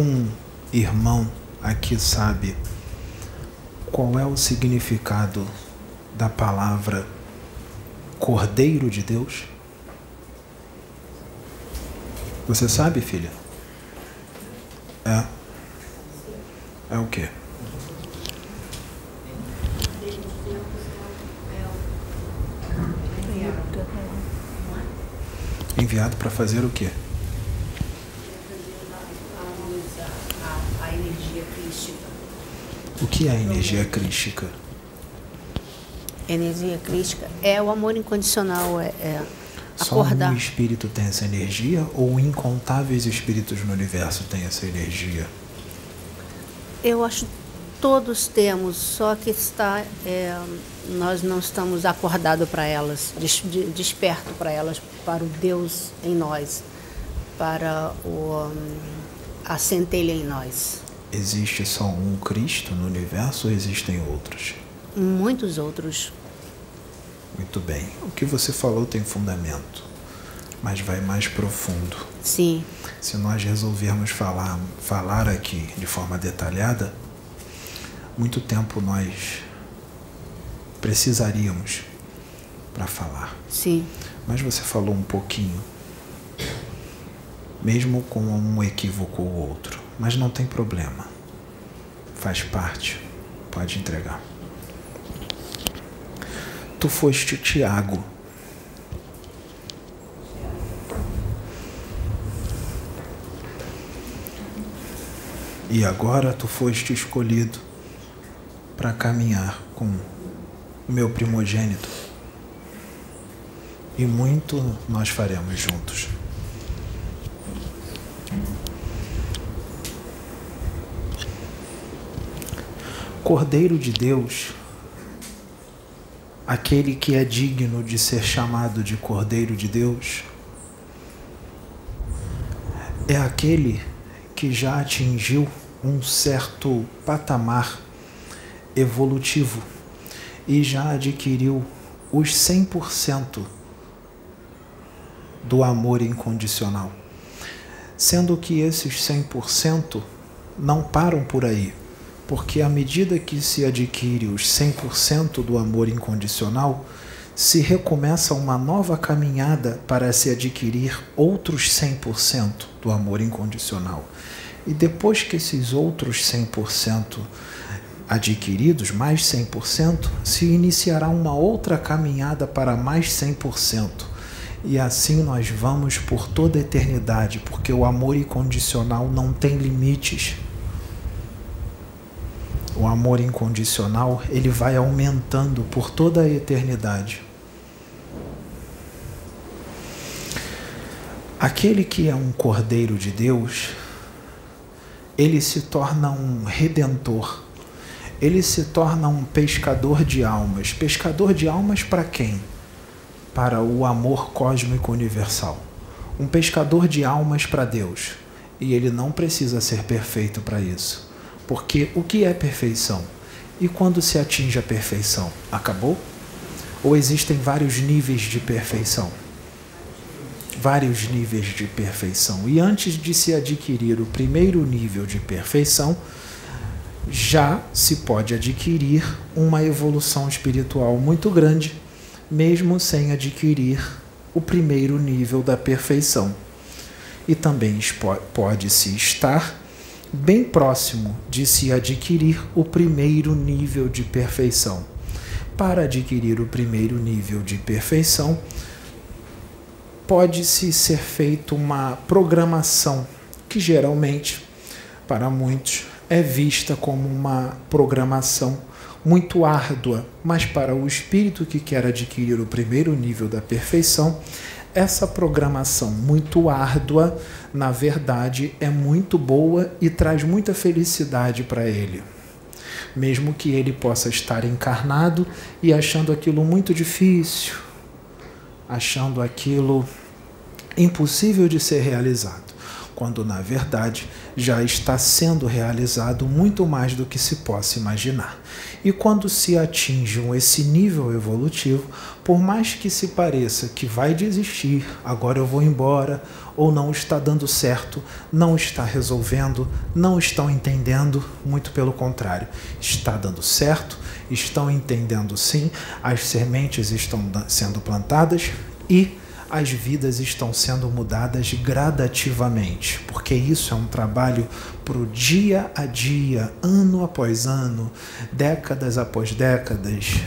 Algum irmão aqui sabe qual é o significado da palavra Cordeiro de Deus? Você sabe, filha? É. É o quê? Enviado para fazer o quê? A energia crística. O que é a energia crística? Energia crística é o amor incondicional, é, é Só acordar. um espírito tem essa energia ou incontáveis espíritos no universo têm essa energia? Eu acho que todos temos, só que está, é, nós não estamos acordados para elas, des, de- desperto para elas, para o Deus em nós, para o, hum, a centelha em nós. Existe só um Cristo no universo ou existem outros? Muitos outros. Muito bem. O que você falou tem fundamento, mas vai mais profundo. Sim, Se nós resolvermos falar, falar aqui de forma detalhada, muito tempo nós precisaríamos para falar. sim, Mas você falou um pouquinho, mesmo com um equívoco ou outro. Mas não tem problema. Faz parte. Pode entregar. Tu foste Tiago. E agora tu foste escolhido para caminhar com o meu primogênito e muito nós faremos juntos. Cordeiro de Deus, aquele que é digno de ser chamado de Cordeiro de Deus, é aquele que já atingiu um certo patamar evolutivo e já adquiriu os 100% do amor incondicional. Sendo que esses 100% não param por aí, porque à medida que se adquire os 100% do amor incondicional, se recomeça uma nova caminhada para se adquirir outros 100% do amor incondicional. E depois que esses outros 100% adquiridos, mais 100%, se iniciará uma outra caminhada para mais 100%. E assim nós vamos por toda a eternidade, porque o amor incondicional não tem limites. O amor incondicional, ele vai aumentando por toda a eternidade. Aquele que é um cordeiro de Deus, ele se torna um redentor. Ele se torna um pescador de almas. Pescador de almas para quem? Para o amor cósmico universal. Um pescador de almas para Deus. E ele não precisa ser perfeito para isso. Porque o que é perfeição? E quando se atinge a perfeição? Acabou? Ou existem vários níveis de perfeição? Vários níveis de perfeição. E antes de se adquirir o primeiro nível de perfeição, já se pode adquirir uma evolução espiritual muito grande, mesmo sem adquirir o primeiro nível da perfeição. E também pode-se estar bem próximo de se adquirir o primeiro nível de perfeição. Para adquirir o primeiro nível de perfeição, pode-se ser feita uma programação que geralmente, para muitos, é vista como uma programação muito árdua, mas para o espírito que quer adquirir o primeiro nível da perfeição, essa programação muito árdua, na verdade, é muito boa e traz muita felicidade para ele. Mesmo que ele possa estar encarnado e achando aquilo muito difícil, achando aquilo impossível de ser realizado. Quando na verdade já está sendo realizado muito mais do que se possa imaginar. E quando se atingem esse nível evolutivo, por mais que se pareça que vai desistir, agora eu vou embora, ou não está dando certo, não está resolvendo, não estão entendendo, muito pelo contrário, está dando certo, estão entendendo sim, as sementes estão sendo plantadas e as vidas estão sendo mudadas gradativamente, porque isso é um trabalho para o dia a dia, ano após ano, décadas após décadas,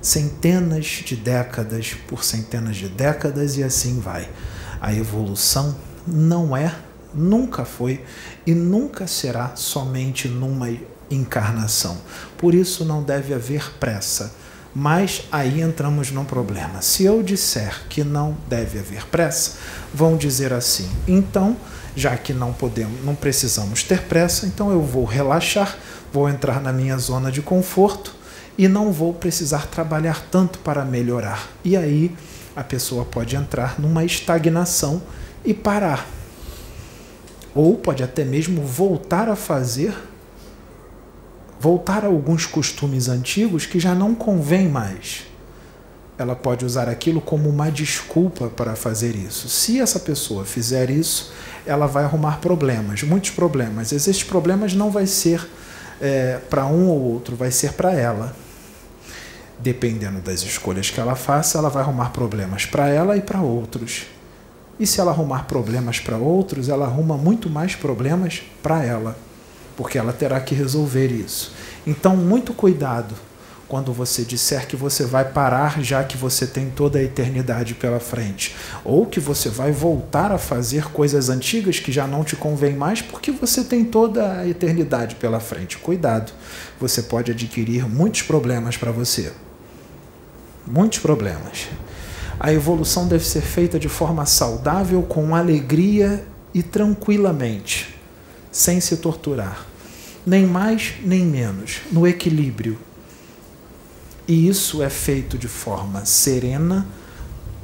centenas de décadas por centenas de décadas e assim vai. A evolução não é, nunca foi e nunca será somente numa encarnação. Por isso não deve haver pressa mas aí entramos num problema. Se eu disser que não deve haver pressa, vão dizer assim: então, já que não podemos, não precisamos ter pressa, então eu vou relaxar, vou entrar na minha zona de conforto e não vou precisar trabalhar tanto para melhorar. E aí a pessoa pode entrar numa estagnação e parar. Ou pode até mesmo voltar a fazer voltar a alguns costumes antigos que já não convém mais. Ela pode usar aquilo como uma desculpa para fazer isso. Se essa pessoa fizer isso, ela vai arrumar problemas, muitos problemas. Esses problemas não vai ser é, para um ou outro, vai ser para ela. Dependendo das escolhas que ela faça, ela vai arrumar problemas para ela e para outros. E se ela arrumar problemas para outros, ela arruma muito mais problemas para ela porque ela terá que resolver isso. Então, muito cuidado quando você disser que você vai parar já que você tem toda a eternidade pela frente, ou que você vai voltar a fazer coisas antigas que já não te convém mais porque você tem toda a eternidade pela frente. Cuidado, você pode adquirir muitos problemas para você. Muitos problemas. A evolução deve ser feita de forma saudável, com alegria e tranquilamente, sem se torturar nem mais nem menos, no equilíbrio. E isso é feito de forma serena,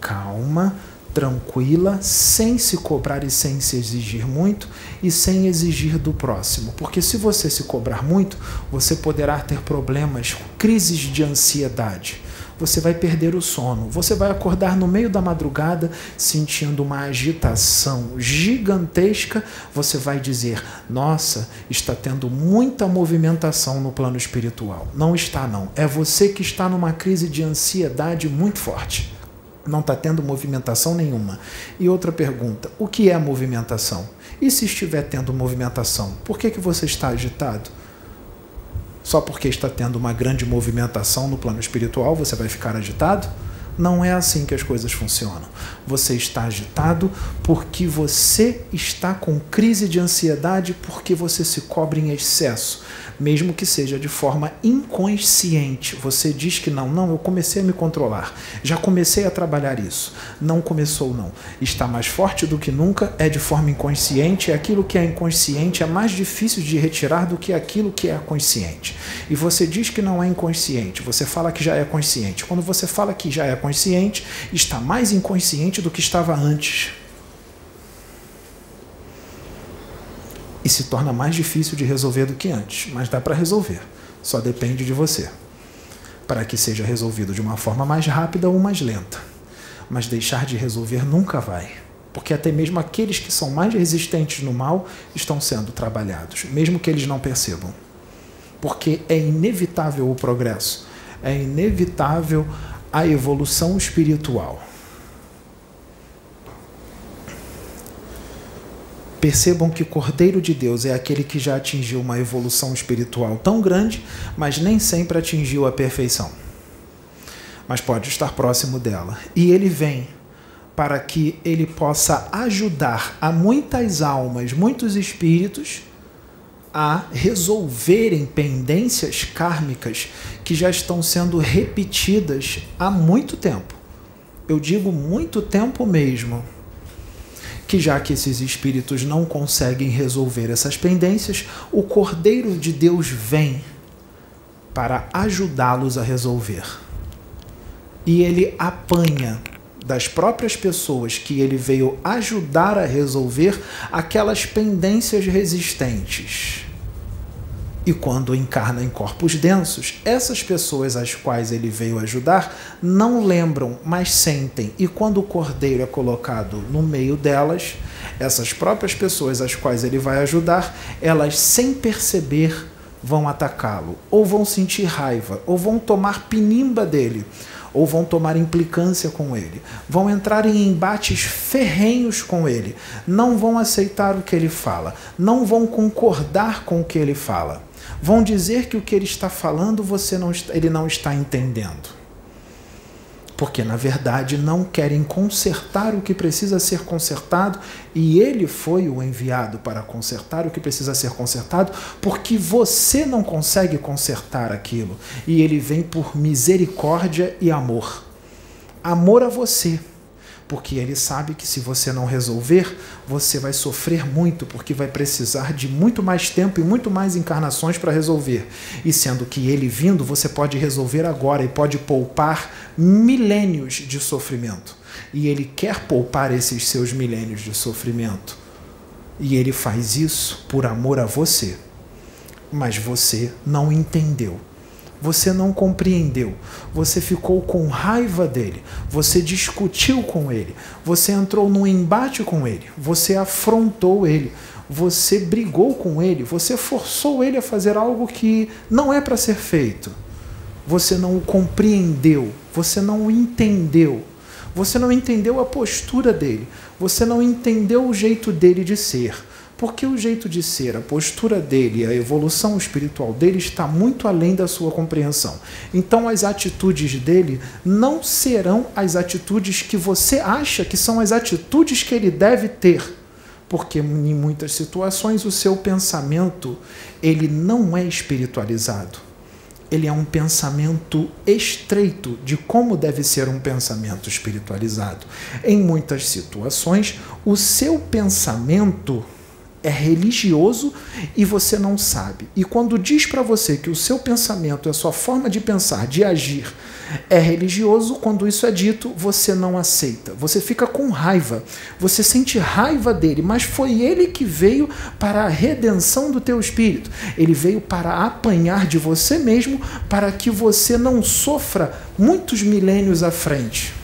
calma, tranquila, sem se cobrar e sem se exigir muito e sem exigir do próximo. Porque se você se cobrar muito, você poderá ter problemas, crises de ansiedade você vai perder o sono. Você vai acordar no meio da madrugada sentindo uma agitação gigantesca. Você vai dizer: Nossa, está tendo muita movimentação no plano espiritual. Não está, não. É você que está numa crise de ansiedade muito forte. Não está tendo movimentação nenhuma. E outra pergunta: o que é movimentação? E se estiver tendo movimentação, por que, que você está agitado? Só porque está tendo uma grande movimentação no plano espiritual, você vai ficar agitado? Não é assim que as coisas funcionam. Você está agitado porque você está com crise de ansiedade, porque você se cobre em excesso mesmo que seja de forma inconsciente. Você diz que não, não, eu comecei a me controlar, já comecei a trabalhar isso. Não começou, não. Está mais forte do que nunca, é de forma inconsciente, e aquilo que é inconsciente é mais difícil de retirar do que aquilo que é consciente. E você diz que não é inconsciente, você fala que já é consciente. Quando você fala que já é consciente, está mais inconsciente do que estava antes. e se torna mais difícil de resolver do que antes, mas dá para resolver, só depende de você. Para que seja resolvido de uma forma mais rápida ou mais lenta. Mas deixar de resolver nunca vai, porque até mesmo aqueles que são mais resistentes no mal estão sendo trabalhados, mesmo que eles não percebam. Porque é inevitável o progresso, é inevitável a evolução espiritual. Percebam que o Cordeiro de Deus é aquele que já atingiu uma evolução espiritual tão grande, mas nem sempre atingiu a perfeição. Mas pode estar próximo dela. E ele vem para que ele possa ajudar a muitas almas, muitos espíritos a resolverem pendências kármicas que já estão sendo repetidas há muito tempo. Eu digo muito tempo mesmo que já que esses espíritos não conseguem resolver essas pendências, o Cordeiro de Deus vem para ajudá-los a resolver. E ele apanha das próprias pessoas que ele veio ajudar a resolver aquelas pendências resistentes. E quando encarna em corpos densos, essas pessoas às quais ele veio ajudar não lembram, mas sentem. E quando o cordeiro é colocado no meio delas, essas próprias pessoas às quais ele vai ajudar, elas sem perceber vão atacá-lo, ou vão sentir raiva, ou vão tomar pinimba dele, ou vão tomar implicância com ele, vão entrar em embates ferrenhos com ele, não vão aceitar o que ele fala, não vão concordar com o que ele fala vão dizer que o que ele está falando você não, ele não está entendendo. Porque, na verdade, não querem consertar o que precisa ser consertado, e ele foi o enviado para consertar o que precisa ser consertado, porque você não consegue consertar aquilo. E ele vem por misericórdia e amor. Amor a você porque ele sabe que se você não resolver, você vai sofrer muito, porque vai precisar de muito mais tempo e muito mais encarnações para resolver. E sendo que ele vindo, você pode resolver agora e pode poupar milênios de sofrimento. E ele quer poupar esses seus milênios de sofrimento. E ele faz isso por amor a você. Mas você não entendeu. Você não compreendeu, você ficou com raiva dele, você discutiu com ele, você entrou num embate com ele, você afrontou ele, você brigou com ele, você forçou ele a fazer algo que não é para ser feito. Você não o compreendeu, você não o entendeu, você não entendeu a postura dele, você não entendeu o jeito dele de ser. Porque o jeito de ser, a postura dele, a evolução espiritual dele está muito além da sua compreensão. Então as atitudes dele não serão as atitudes que você acha que são as atitudes que ele deve ter. Porque em muitas situações o seu pensamento, ele não é espiritualizado. Ele é um pensamento estreito de como deve ser um pensamento espiritualizado. Em muitas situações, o seu pensamento é religioso e você não sabe. E quando diz para você que o seu pensamento, a sua forma de pensar, de agir, é religioso, quando isso é dito, você não aceita. Você fica com raiva. Você sente raiva dele, mas foi ele que veio para a redenção do teu espírito. Ele veio para apanhar de você mesmo, para que você não sofra muitos milênios à frente.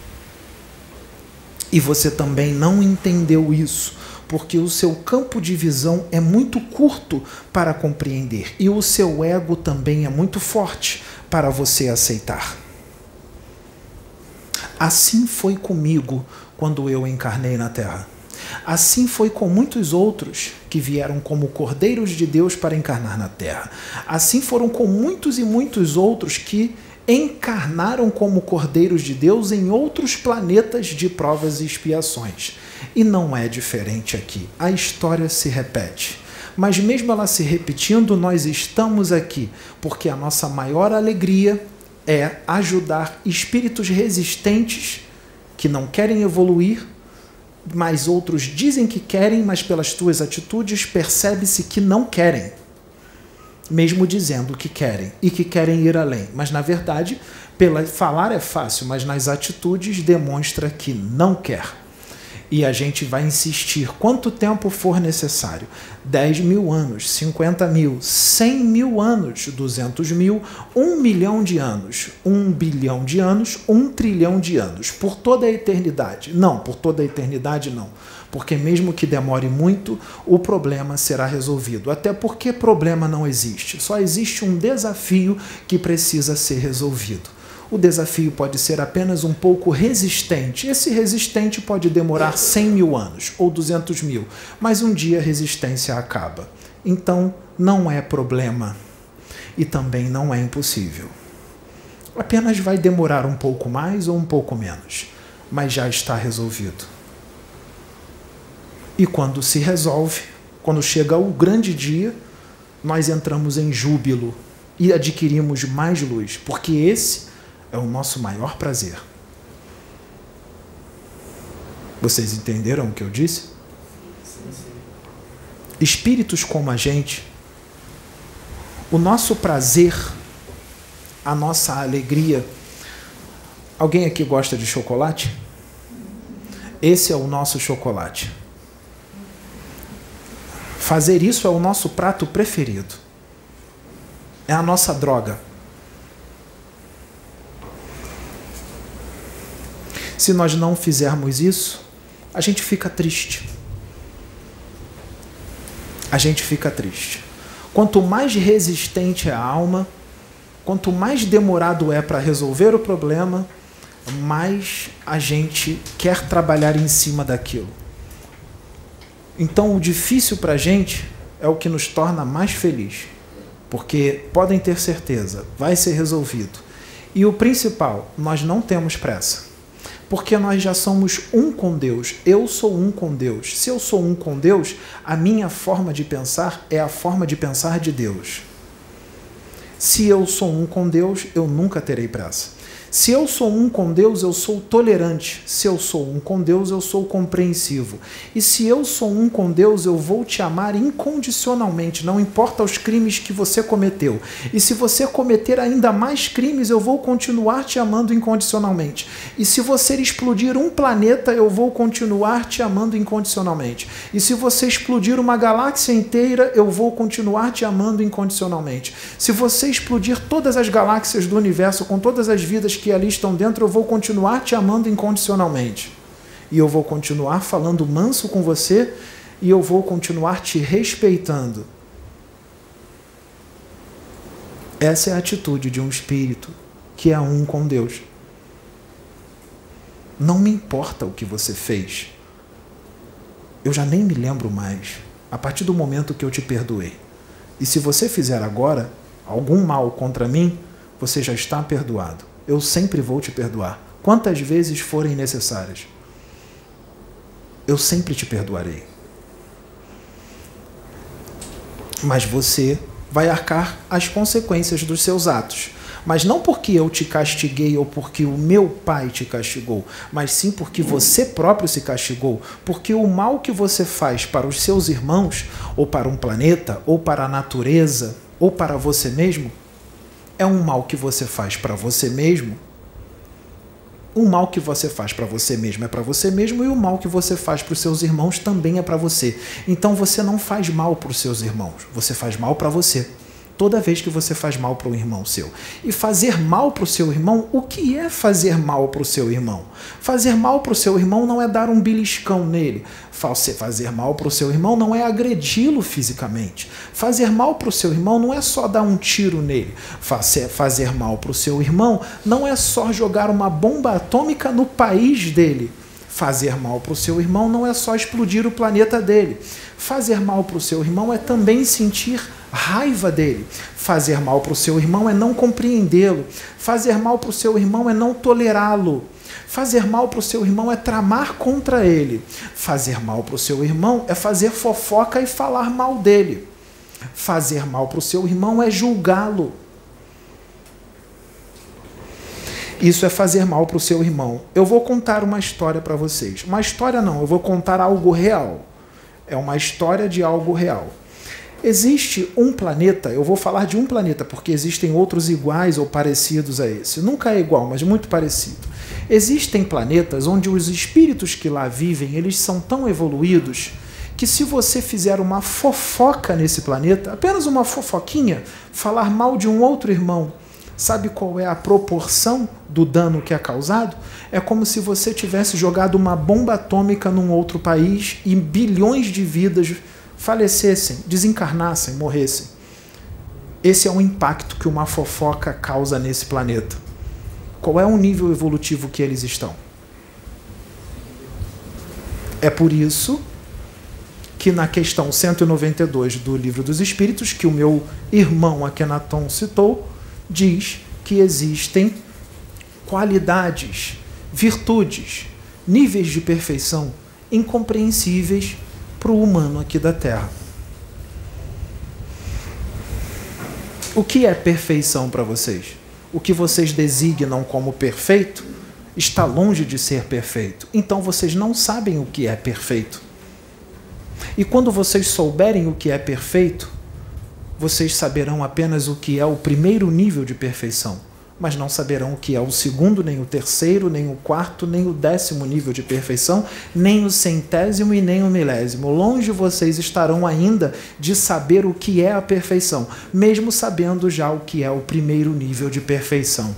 E você também não entendeu isso porque o seu campo de visão é muito curto para compreender e o seu ego também é muito forte para você aceitar. Assim foi comigo quando eu encarnei na Terra. Assim foi com muitos outros que vieram como cordeiros de Deus para encarnar na Terra. Assim foram com muitos e muitos outros que encarnaram como cordeiros de Deus em outros planetas de provas e expiações. E não é diferente aqui. A história se repete. Mas mesmo ela se repetindo, nós estamos aqui porque a nossa maior alegria é ajudar espíritos resistentes que não querem evoluir, mas outros dizem que querem, mas pelas tuas atitudes percebe-se que não querem, mesmo dizendo que querem e que querem ir além. Mas na verdade, pela falar é fácil, mas nas atitudes demonstra que não quer e a gente vai insistir quanto tempo for necessário 10 mil anos, 50 mil, 100 mil anos, 200 mil, 1 milhão de anos, 1 bilhão de anos, 1 trilhão de anos, por toda a eternidade. Não, por toda a eternidade não. Porque, mesmo que demore muito, o problema será resolvido. Até porque problema não existe, só existe um desafio que precisa ser resolvido o desafio pode ser apenas um pouco resistente. Esse resistente pode demorar 100 mil anos ou 200 mil, mas um dia a resistência acaba. Então, não é problema e também não é impossível. Apenas vai demorar um pouco mais ou um pouco menos, mas já está resolvido. E quando se resolve, quando chega o grande dia, nós entramos em júbilo e adquirimos mais luz, porque esse é o nosso maior prazer. Vocês entenderam o que eu disse? Espíritos como a gente, o nosso prazer, a nossa alegria. Alguém aqui gosta de chocolate? Esse é o nosso chocolate. Fazer isso é o nosso prato preferido. É a nossa droga. Se nós não fizermos isso, a gente fica triste. A gente fica triste. Quanto mais resistente é a alma, quanto mais demorado é para resolver o problema, mais a gente quer trabalhar em cima daquilo. Então, o difícil para a gente é o que nos torna mais feliz, porque podem ter certeza, vai ser resolvido. E o principal, nós não temos pressa, porque nós já somos um com Deus. Eu sou um com Deus. Se eu sou um com Deus, a minha forma de pensar é a forma de pensar de Deus. Se eu sou um com Deus, eu nunca terei pressa. Se eu sou um com Deus, eu sou tolerante. Se eu sou um com Deus, eu sou compreensivo. E se eu sou um com Deus, eu vou te amar incondicionalmente, não importa os crimes que você cometeu. E se você cometer ainda mais crimes, eu vou continuar te amando incondicionalmente. E se você explodir um planeta, eu vou continuar te amando incondicionalmente. E se você explodir uma galáxia inteira, eu vou continuar te amando incondicionalmente. Se você explodir todas as galáxias do universo com todas as vidas que ali estão dentro, eu vou continuar te amando incondicionalmente. E eu vou continuar falando manso com você e eu vou continuar te respeitando. Essa é a atitude de um espírito que é um com Deus. Não me importa o que você fez. Eu já nem me lembro mais. A partir do momento que eu te perdoei. E se você fizer agora algum mal contra mim, você já está perdoado eu sempre vou te perdoar, quantas vezes forem necessárias. Eu sempre te perdoarei. Mas você vai arcar as consequências dos seus atos. Mas não porque eu te castiguei ou porque o meu pai te castigou, mas sim porque você próprio se castigou. Porque o mal que você faz para os seus irmãos, ou para um planeta, ou para a natureza, ou para você mesmo, é um mal que você faz para você mesmo. O mal que você faz para você mesmo é para você mesmo e o mal que você faz para os seus irmãos também é para você. Então você não faz mal para os seus irmãos, você faz mal para você toda vez que você faz mal para um irmão seu. E fazer mal para o seu irmão, o que é fazer mal para o seu irmão? Fazer mal para o seu irmão não é dar um beliscão nele. Fazer mal para o seu irmão não é agredi-lo fisicamente. Fazer mal para o seu irmão não é só dar um tiro nele. Fazer mal para o seu irmão não é só jogar uma bomba atômica no país dele. Fazer mal para o seu irmão não é só explodir o planeta dele. Fazer mal para o seu irmão é também sentir raiva dele. Fazer mal para o seu irmão é não compreendê-lo. Fazer mal para o seu irmão é não tolerá-lo. Fazer mal para o seu irmão é tramar contra ele. Fazer mal para o seu irmão é fazer fofoca e falar mal dele. Fazer mal para o seu irmão é julgá-lo. Isso é fazer mal para o seu irmão. Eu vou contar uma história para vocês. Uma história não, eu vou contar algo real. É uma história de algo real. Existe um planeta, eu vou falar de um planeta porque existem outros iguais ou parecidos a esse. Nunca é igual, mas muito parecido. Existem planetas onde os espíritos que lá vivem, eles são tão evoluídos que se você fizer uma fofoca nesse planeta, apenas uma fofoquinha, falar mal de um outro irmão, sabe qual é a proporção do dano que é causado? É como se você tivesse jogado uma bomba atômica num outro país e bilhões de vidas falecessem, desencarnassem, morressem. Esse é o impacto que uma fofoca causa nesse planeta. Qual é o nível evolutivo que eles estão? É por isso que na questão 192 do Livro dos Espíritos, que o meu irmão Akenaton citou, diz que existem qualidades, virtudes, níveis de perfeição incompreensíveis para o humano aqui da Terra. O que é perfeição para vocês? O que vocês designam como perfeito está longe de ser perfeito. Então vocês não sabem o que é perfeito. E quando vocês souberem o que é perfeito, vocês saberão apenas o que é o primeiro nível de perfeição. Mas não saberão o que é o segundo, nem o terceiro, nem o quarto, nem o décimo nível de perfeição, nem o centésimo e nem o milésimo. Longe vocês estarão ainda de saber o que é a perfeição, mesmo sabendo já o que é o primeiro nível de perfeição.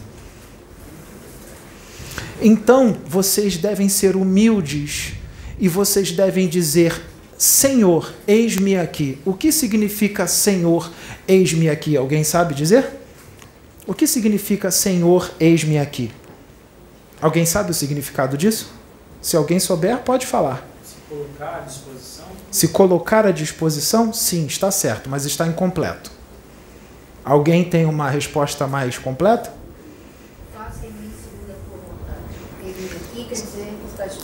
Então, vocês devem ser humildes e vocês devem dizer: Senhor, eis-me aqui. O que significa Senhor, eis-me aqui? Alguém sabe dizer? O que significa Senhor, eis-me aqui? Alguém sabe o significado disso? Se alguém souber, pode falar. Se colocar à disposição. Se colocar à disposição, sim, está certo, mas está incompleto. Alguém tem uma resposta mais completa?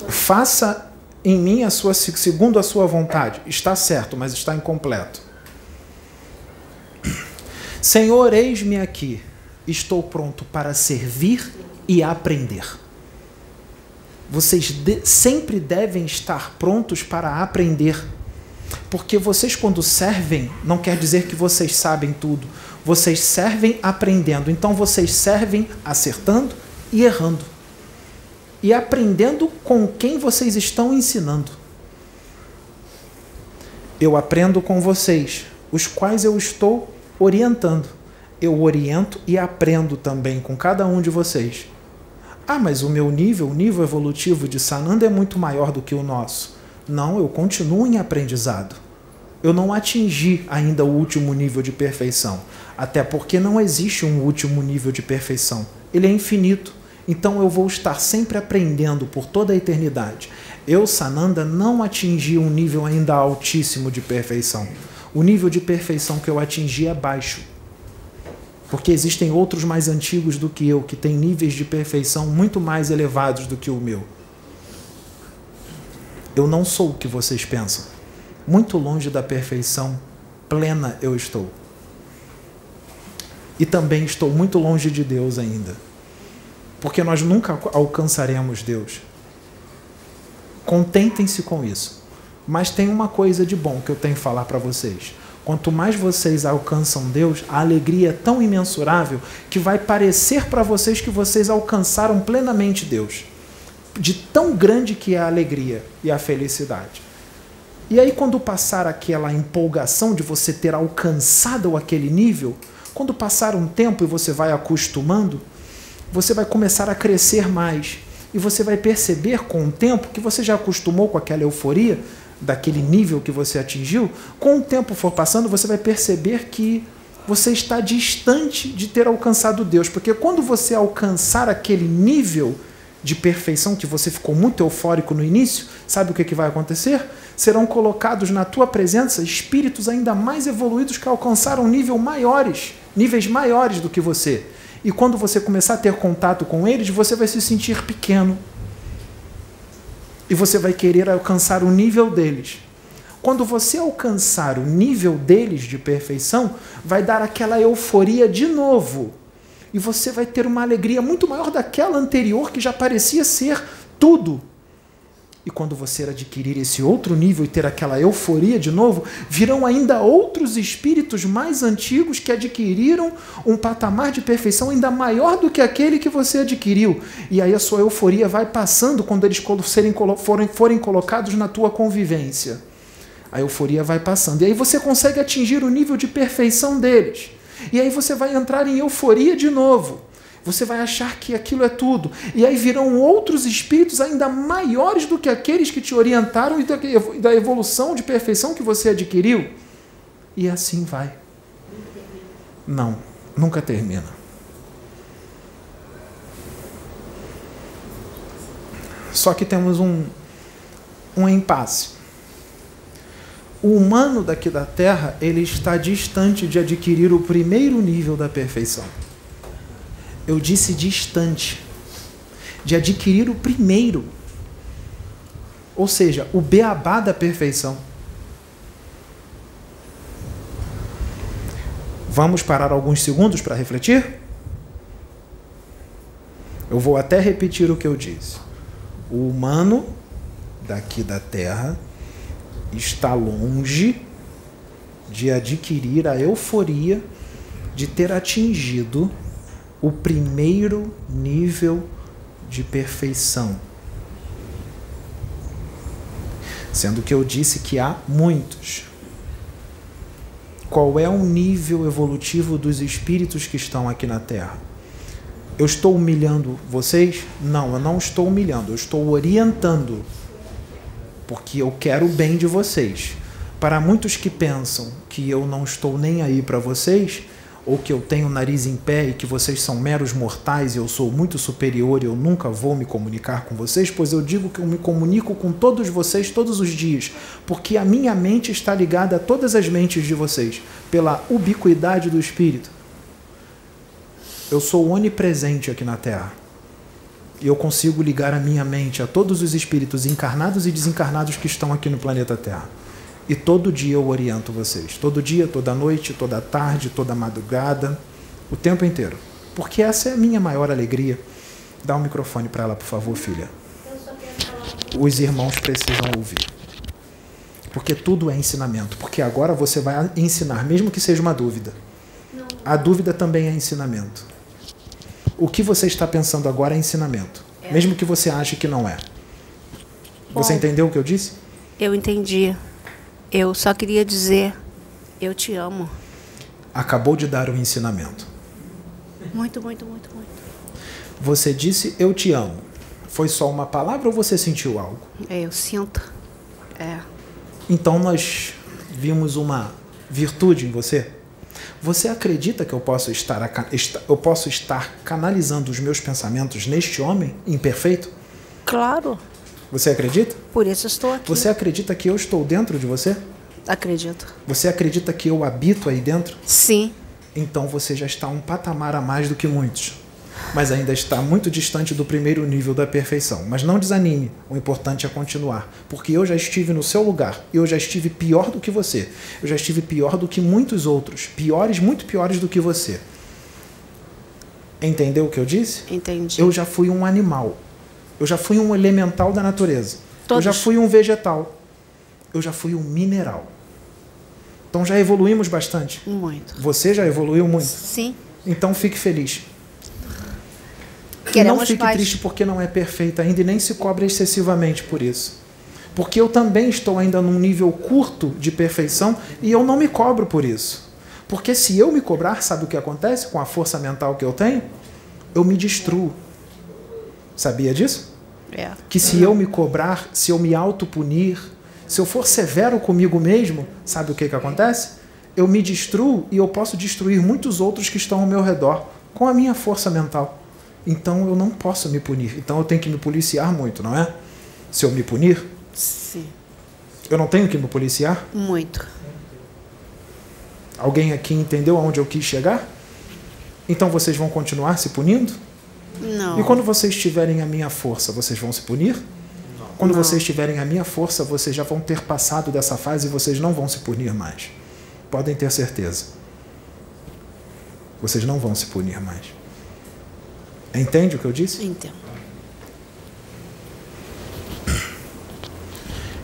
Faça em mim a sua segundo a sua vontade. Está certo, mas está incompleto. Senhor, eis-me aqui. Estou pronto para servir e aprender. Vocês de, sempre devem estar prontos para aprender. Porque vocês, quando servem, não quer dizer que vocês sabem tudo. Vocês servem aprendendo. Então, vocês servem acertando e errando e aprendendo com quem vocês estão ensinando. Eu aprendo com vocês, os quais eu estou orientando. Eu oriento e aprendo também com cada um de vocês. Ah, mas o meu nível, o nível evolutivo de Sananda é muito maior do que o nosso. Não, eu continuo em aprendizado. Eu não atingi ainda o último nível de perfeição. Até porque não existe um último nível de perfeição. Ele é infinito. Então eu vou estar sempre aprendendo por toda a eternidade. Eu, Sananda, não atingi um nível ainda altíssimo de perfeição. O nível de perfeição que eu atingi é baixo. Porque existem outros mais antigos do que eu, que têm níveis de perfeição muito mais elevados do que o meu. Eu não sou o que vocês pensam. Muito longe da perfeição plena eu estou. E também estou muito longe de Deus ainda porque nós nunca alcançaremos Deus. Contentem-se com isso. Mas tem uma coisa de bom que eu tenho que falar para vocês. Quanto mais vocês alcançam Deus, a alegria é tão imensurável que vai parecer para vocês que vocês alcançaram plenamente Deus. De tão grande que é a alegria e a felicidade. E aí, quando passar aquela empolgação de você ter alcançado aquele nível, quando passar um tempo e você vai acostumando, você vai começar a crescer mais. E você vai perceber com o tempo que você já acostumou com aquela euforia, daquele nível que você atingiu. Com o tempo for passando, você vai perceber que você está distante de ter alcançado Deus. Porque quando você alcançar aquele nível de perfeição que você ficou muito eufórico no início, sabe o que, que vai acontecer? Serão colocados na tua presença espíritos ainda mais evoluídos que alcançaram nível maiores, níveis maiores do que você. E quando você começar a ter contato com eles, você vai se sentir pequeno. E você vai querer alcançar o nível deles. Quando você alcançar o nível deles de perfeição, vai dar aquela euforia de novo. E você vai ter uma alegria muito maior daquela anterior que já parecia ser tudo. E quando você adquirir esse outro nível e ter aquela euforia de novo, virão ainda outros espíritos mais antigos que adquiriram um patamar de perfeição ainda maior do que aquele que você adquiriu. E aí a sua euforia vai passando quando eles serem, forem, forem colocados na tua convivência. A euforia vai passando. E aí você consegue atingir o nível de perfeição deles. E aí você vai entrar em euforia de novo. Você vai achar que aquilo é tudo. E aí virão outros espíritos ainda maiores do que aqueles que te orientaram e da evolução de perfeição que você adquiriu. E assim vai. Não, nunca termina. Só que temos um, um impasse. O humano daqui da Terra, ele está distante de adquirir o primeiro nível da perfeição eu disse distante, de adquirir o primeiro. Ou seja, o beabá da perfeição. Vamos parar alguns segundos para refletir? Eu vou até repetir o que eu disse. O humano daqui da Terra está longe de adquirir a euforia de ter atingido o primeiro nível de perfeição. Sendo que eu disse que há muitos. Qual é o nível evolutivo dos espíritos que estão aqui na Terra? Eu estou humilhando vocês? Não, eu não estou humilhando, eu estou orientando. Porque eu quero o bem de vocês. Para muitos que pensam que eu não estou nem aí para vocês, ou que eu tenho o nariz em pé e que vocês são meros mortais e eu sou muito superior e eu nunca vou me comunicar com vocês, pois eu digo que eu me comunico com todos vocês todos os dias, porque a minha mente está ligada a todas as mentes de vocês, pela ubiquidade do Espírito. Eu sou onipresente aqui na Terra. E eu consigo ligar a minha mente a todos os espíritos encarnados e desencarnados que estão aqui no planeta Terra. E todo dia eu oriento vocês. Todo dia, toda noite, toda tarde, toda madrugada, o tempo inteiro. Porque essa é a minha maior alegria. Dá um microfone para ela, por favor, filha. Os irmãos precisam ouvir. Porque tudo é ensinamento. Porque agora você vai ensinar, mesmo que seja uma dúvida. A dúvida também é ensinamento. O que você está pensando agora é ensinamento. É. Mesmo que você ache que não é. Você Bom, entendeu o que eu disse? Eu entendi. Eu só queria dizer, eu te amo. Acabou de dar o um ensinamento. Muito, muito, muito, muito. Você disse eu te amo. Foi só uma palavra ou você sentiu algo? É, eu sinto. É. Então nós vimos uma virtude em você? Você acredita que eu posso estar, eu posso estar canalizando os meus pensamentos neste homem imperfeito? Claro. Você acredita? Por isso estou aqui. Você acredita que eu estou dentro de você? Acredito. Você acredita que eu habito aí dentro? Sim. Então você já está um patamar a mais do que muitos. Mas ainda está muito distante do primeiro nível da perfeição. Mas não desanime, o importante é continuar. Porque eu já estive no seu lugar. Eu já estive pior do que você. Eu já estive pior do que muitos outros. Piores, muito piores do que você. Entendeu o que eu disse? Entendi. Eu já fui um animal. Eu já fui um elemental da natureza. Todos. Eu já fui um vegetal. Eu já fui um mineral. Então já evoluímos bastante. Muito. Você já evoluiu muito? Sim. Então fique feliz. Queremos não fique triste porque não é perfeita ainda e nem se cobre excessivamente por isso. Porque eu também estou ainda num nível curto de perfeição e eu não me cobro por isso. Porque se eu me cobrar, sabe o que acontece com a força mental que eu tenho? Eu me destruo. Sabia disso? É. Que se eu me cobrar, se eu me autopunir, se eu for severo comigo mesmo, sabe o que, que acontece? Eu me destruo e eu posso destruir muitos outros que estão ao meu redor com a minha força mental. Então eu não posso me punir. Então eu tenho que me policiar muito, não é? Se eu me punir? Sim. Eu não tenho que me policiar? Muito. Alguém aqui entendeu aonde eu quis chegar? Então vocês vão continuar se punindo? Não. E quando vocês tiverem a minha força, vocês vão se punir? Não. Quando não. vocês tiverem a minha força, vocês já vão ter passado dessa fase e vocês não vão se punir mais. Podem ter certeza. Vocês não vão se punir mais. Entende o que eu disse? Entendo.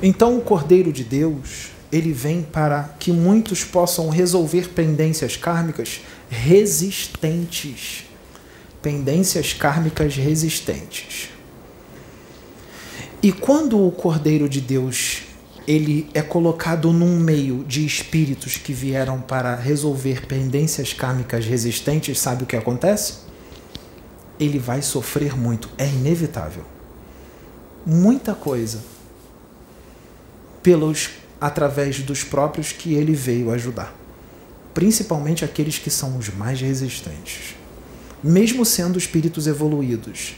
Então o Cordeiro de Deus, ele vem para que muitos possam resolver pendências kármicas resistentes pendências kármicas resistentes. E quando o Cordeiro de Deus ele é colocado num meio de espíritos que vieram para resolver pendências kármicas resistentes, sabe o que acontece? Ele vai sofrer muito, é inevitável. Muita coisa pelos através dos próprios que ele veio ajudar, principalmente aqueles que são os mais resistentes mesmo sendo espíritos evoluídos.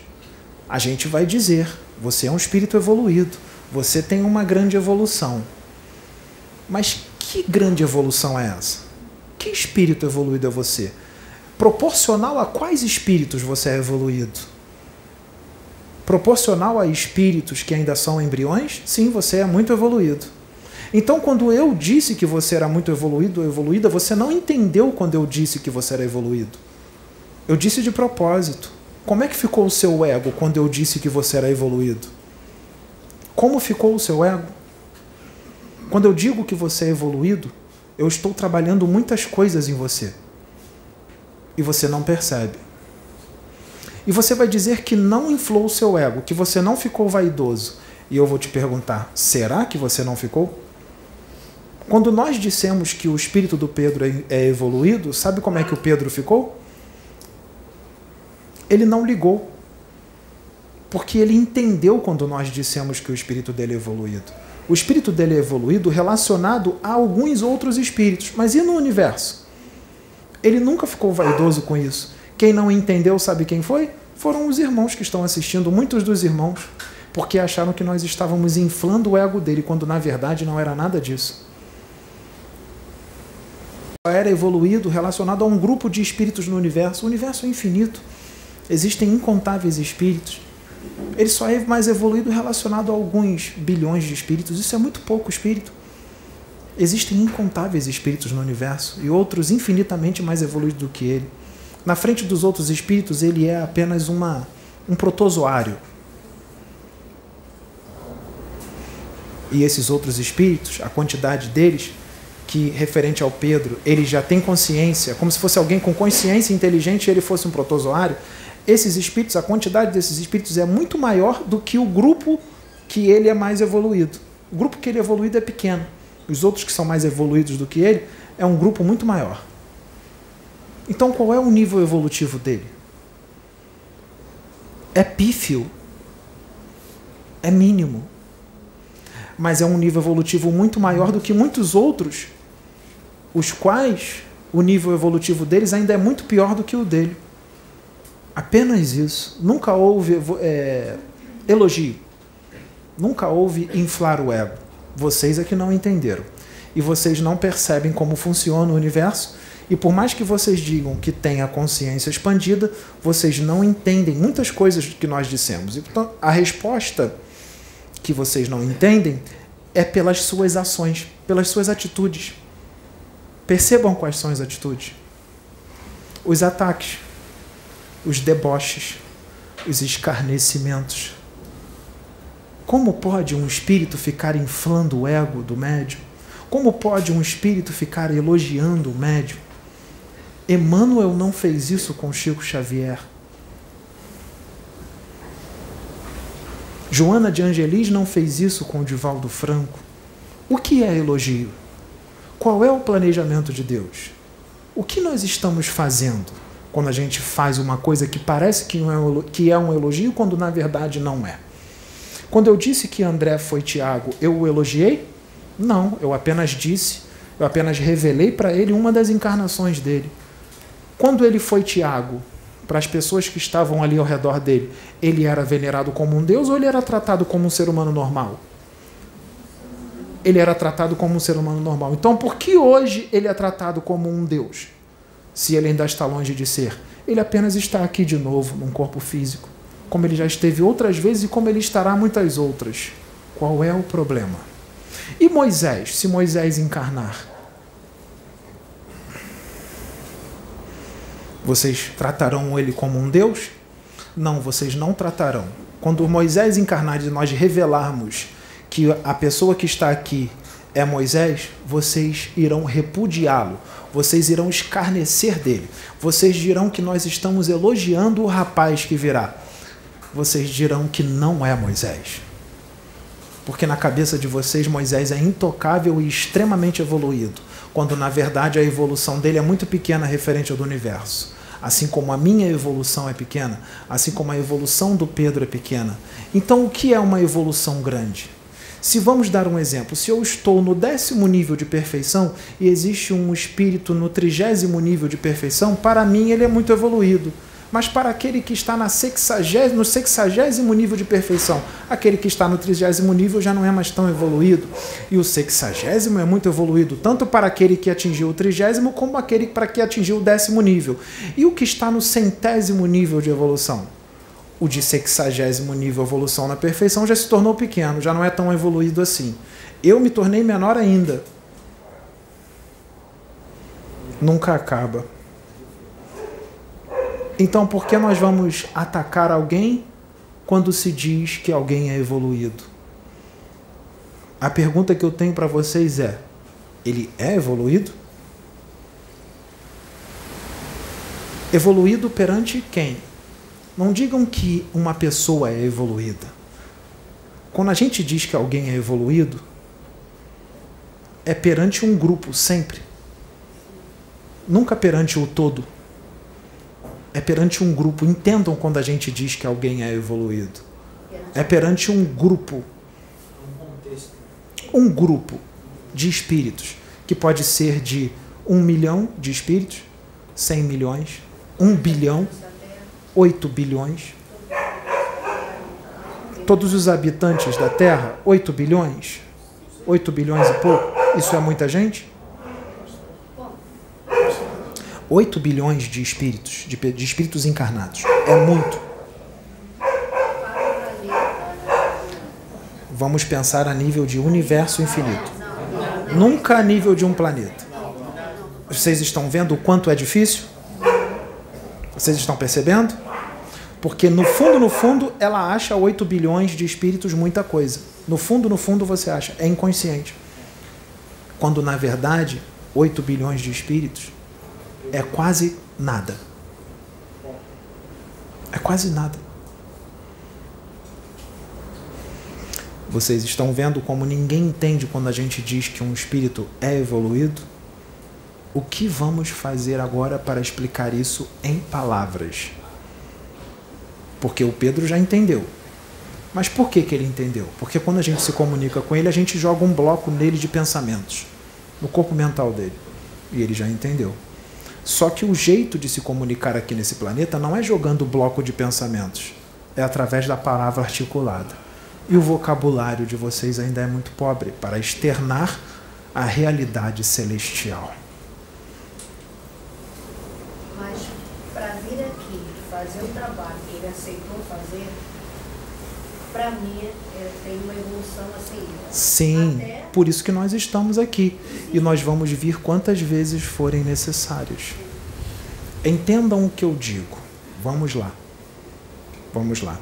A gente vai dizer: você é um espírito evoluído, você tem uma grande evolução. Mas que grande evolução é essa? Que espírito evoluído é você? Proporcional a quais espíritos você é evoluído? Proporcional a espíritos que ainda são embriões? Sim, você é muito evoluído. Então, quando eu disse que você era muito evoluído ou evoluída, você não entendeu quando eu disse que você era evoluído. Eu disse de propósito. Como é que ficou o seu ego quando eu disse que você era evoluído? Como ficou o seu ego? Quando eu digo que você é evoluído, eu estou trabalhando muitas coisas em você. E você não percebe. E você vai dizer que não inflou o seu ego, que você não ficou vaidoso. E eu vou te perguntar: será que você não ficou? Quando nós dissemos que o espírito do Pedro é, é evoluído, sabe como é que o Pedro ficou? Ele não ligou. Porque ele entendeu quando nós dissemos que o espírito dele é evoluído. O espírito dele é evoluído relacionado a alguns outros espíritos. Mas e no universo? Ele nunca ficou vaidoso com isso. Quem não entendeu, sabe quem foi? Foram os irmãos que estão assistindo, muitos dos irmãos, porque acharam que nós estávamos inflando o ego dele, quando na verdade não era nada disso. Era evoluído relacionado a um grupo de espíritos no universo. O universo é infinito. Existem incontáveis espíritos. Ele só é mais evoluído relacionado a alguns bilhões de espíritos. Isso é muito pouco espírito. Existem incontáveis espíritos no universo e outros infinitamente mais evoluídos do que ele. Na frente dos outros espíritos, ele é apenas uma, um protozoário. E esses outros espíritos, a quantidade deles, que referente ao Pedro, ele já tem consciência, como se fosse alguém com consciência inteligente e ele fosse um protozoário, esses espíritos, a quantidade desses espíritos é muito maior do que o grupo que ele é mais evoluído. O grupo que ele é evoluído é pequeno. Os outros que são mais evoluídos do que ele é um grupo muito maior. Então, qual é o nível evolutivo dele? É pífio. É mínimo. Mas é um nível evolutivo muito maior do que muitos outros, os quais o nível evolutivo deles ainda é muito pior do que o dele. Apenas isso. Nunca houve é, elogio. Nunca houve inflar o ego. Vocês é que não entenderam. E vocês não percebem como funciona o universo e por mais que vocês digam que têm a consciência expandida, vocês não entendem muitas coisas que nós dissemos. Então, a resposta que vocês não entendem é pelas suas ações, pelas suas atitudes. Percebam quais são as atitudes: os ataques, os deboches, os escarnecimentos. Como pode um espírito ficar inflando o ego do médium? Como pode um espírito ficar elogiando o médium? Emmanuel não fez isso com Chico Xavier. Joana de Angelis não fez isso com Divaldo Franco. O que é elogio? Qual é o planejamento de Deus? O que nós estamos fazendo quando a gente faz uma coisa que parece que é um elogio, quando na verdade não é? Quando eu disse que André foi Tiago, eu o elogiei? Não, eu apenas disse, eu apenas revelei para ele uma das encarnações dele. Quando ele foi Tiago, para as pessoas que estavam ali ao redor dele, ele era venerado como um deus ou ele era tratado como um ser humano normal? Ele era tratado como um ser humano normal. Então, por que hoje ele é tratado como um deus? Se ele ainda está longe de ser. Ele apenas está aqui de novo, num corpo físico, como ele já esteve outras vezes e como ele estará muitas outras. Qual é o problema? E Moisés, se Moisés encarnar? Vocês tratarão ele como um Deus? Não, vocês não tratarão. Quando Moisés encarnar e nós revelarmos que a pessoa que está aqui é Moisés, vocês irão repudiá-lo, vocês irão escarnecer dele, vocês dirão que nós estamos elogiando o rapaz que virá, vocês dirão que não é Moisés. Porque na cabeça de vocês Moisés é intocável e extremamente evoluído, quando na verdade a evolução dele é muito pequena referente ao do universo assim como a minha evolução é pequena, assim como a evolução do Pedro é pequena. Então, o que é uma evolução grande? Se vamos dar um exemplo, se eu estou no décimo nível de perfeição e existe um espírito no trigésimo nível de perfeição, para mim ele é muito evoluído. Mas para aquele que está na no sexagésimo nível de perfeição, aquele que está no trigésimo nível já não é mais tão evoluído. E o sexagésimo é muito evoluído, tanto para aquele que atingiu o trigésimo, como aquele para que atingiu o décimo nível. E o que está no centésimo nível de evolução? O de sexagésimo nível evolução na perfeição já se tornou pequeno, já não é tão evoluído assim. Eu me tornei menor ainda. Nunca acaba. Então, por que nós vamos atacar alguém quando se diz que alguém é evoluído? A pergunta que eu tenho para vocês é: ele é evoluído? Evoluído perante quem? Não digam que uma pessoa é evoluída. Quando a gente diz que alguém é evoluído, é perante um grupo, sempre. Nunca perante o todo. É perante um grupo. Entendam quando a gente diz que alguém é evoluído. É perante um grupo. Um grupo de espíritos, que pode ser de um milhão de espíritos, cem milhões, um bilhão, oito bilhões. Todos os habitantes da Terra, oito bilhões, oito bilhões e pouco. Isso é muita gente? 8 bilhões de espíritos, de, de espíritos encarnados. É muito. Vamos pensar a nível de universo infinito. Nunca a nível de um planeta. Vocês estão vendo o quanto é difícil? Vocês estão percebendo? Porque no fundo, no fundo, ela acha 8 bilhões de espíritos muita coisa. No fundo, no fundo, você acha. É inconsciente. Quando, na verdade, 8 bilhões de espíritos é quase nada. É quase nada. Vocês estão vendo como ninguém entende quando a gente diz que um espírito é evoluído? O que vamos fazer agora para explicar isso em palavras? Porque o Pedro já entendeu. Mas por que, que ele entendeu? Porque quando a gente se comunica com ele, a gente joga um bloco nele de pensamentos, no corpo mental dele. E ele já entendeu. Só que o jeito de se comunicar aqui nesse planeta não é jogando bloco de pensamentos, é através da palavra articulada. E o vocabulário de vocês ainda é muito pobre para externar a realidade celestial. Mas para vir aqui fazer o trabalho ele aceitou fazer, para mim é, tem uma evolução assim. Sim, Até por isso que nós estamos aqui. E nós vamos vir quantas vezes forem necessários. Entendam o que eu digo. Vamos lá. Vamos lá.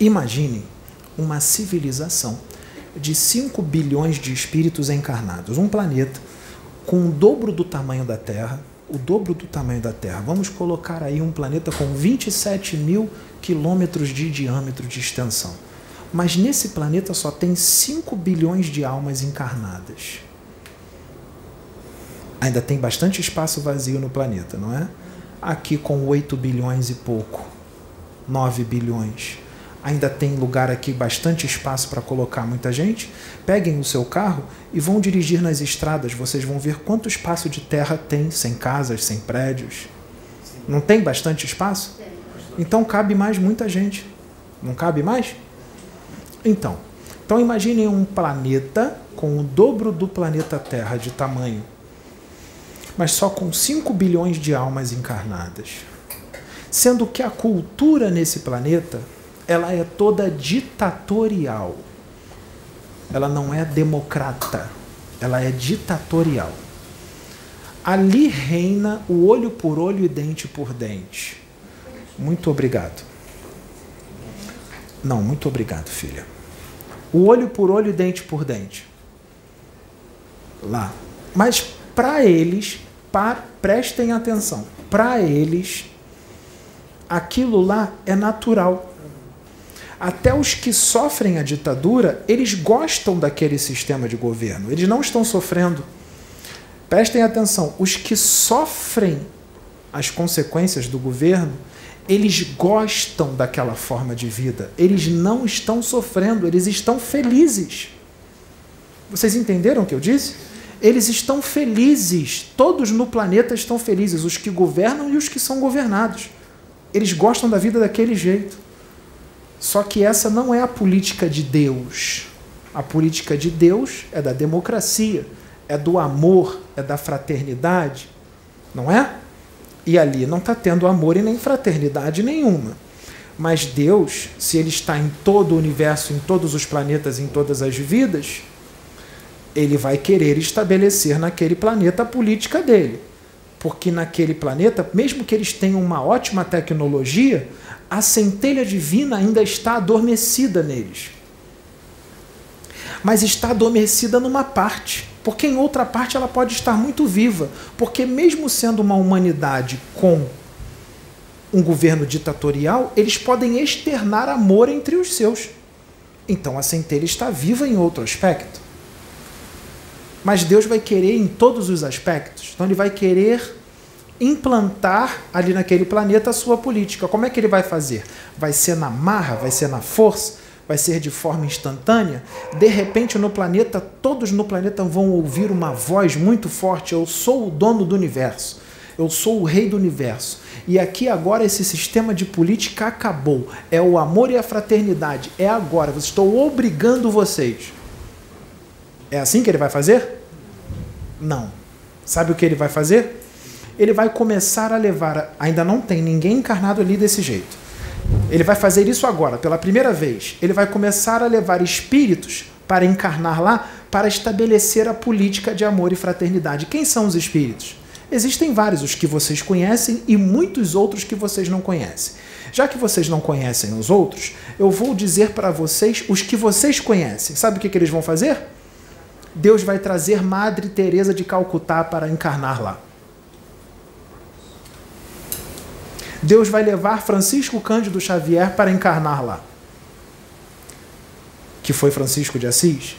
Imagine uma civilização de 5 bilhões de espíritos encarnados. Um planeta com o dobro do tamanho da Terra. O dobro do tamanho da Terra. Vamos colocar aí um planeta com 27 mil quilômetros de diâmetro de extensão. Mas nesse planeta só tem 5 bilhões de almas encarnadas. Ainda tem bastante espaço vazio no planeta, não é? Aqui com 8 bilhões e pouco, 9 bilhões. Ainda tem lugar aqui, bastante espaço para colocar muita gente. Peguem o seu carro e vão dirigir nas estradas. Vocês vão ver quanto espaço de terra tem, sem casas, sem prédios. Não tem bastante espaço? Então cabe mais muita gente. Não cabe mais? Então, então imaginem um planeta com o dobro do planeta Terra de tamanho, mas só com 5 bilhões de almas encarnadas. Sendo que a cultura nesse planeta, ela é toda ditatorial. Ela não é democrata, ela é ditatorial. Ali reina o olho por olho e dente por dente. Muito obrigado. Não, muito obrigado, filha. O olho por olho e dente por dente. Lá. Mas para eles, para, prestem atenção, para eles, aquilo lá é natural. Até os que sofrem a ditadura, eles gostam daquele sistema de governo. Eles não estão sofrendo. Prestem atenção, os que sofrem as consequências do governo, eles gostam daquela forma de vida. Eles não estão sofrendo, eles estão felizes. Vocês entenderam o que eu disse? Eles estão felizes. Todos no planeta estão felizes, os que governam e os que são governados. Eles gostam da vida daquele jeito. Só que essa não é a política de Deus. A política de Deus é da democracia, é do amor, é da fraternidade, não é? E ali não está tendo amor e nem fraternidade nenhuma. Mas Deus, se Ele está em todo o universo, em todos os planetas, em todas as vidas, Ele vai querer estabelecer naquele planeta a política dele. Porque naquele planeta, mesmo que eles tenham uma ótima tecnologia, a centelha divina ainda está adormecida neles. Mas está adormecida numa parte, porque em outra parte ela pode estar muito viva, porque mesmo sendo uma humanidade com um governo ditatorial, eles podem externar amor entre os seus. Então a centelha está viva em outro aspecto. Mas Deus vai querer em todos os aspectos. Então ele vai querer implantar ali naquele planeta a sua política. Como é que ele vai fazer? Vai ser na marra? Vai ser na força? Vai ser de forma instantânea? De repente no planeta, todos no planeta vão ouvir uma voz muito forte: Eu sou o dono do universo. Eu sou o rei do universo. E aqui agora esse sistema de política acabou. É o amor e a fraternidade. É agora. Estou obrigando vocês. É assim que ele vai fazer? Não. Sabe o que ele vai fazer? Ele vai começar a levar. Ainda não tem ninguém encarnado ali desse jeito. Ele vai fazer isso agora, pela primeira vez. Ele vai começar a levar espíritos para encarnar lá, para estabelecer a política de amor e fraternidade. Quem são os espíritos? Existem vários, os que vocês conhecem e muitos outros que vocês não conhecem. Já que vocês não conhecem os outros, eu vou dizer para vocês os que vocês conhecem. Sabe o que, que eles vão fazer? Deus vai trazer Madre Teresa de Calcutá para encarnar lá. Deus vai levar Francisco Cândido Xavier para encarnar lá. Que foi Francisco de Assis.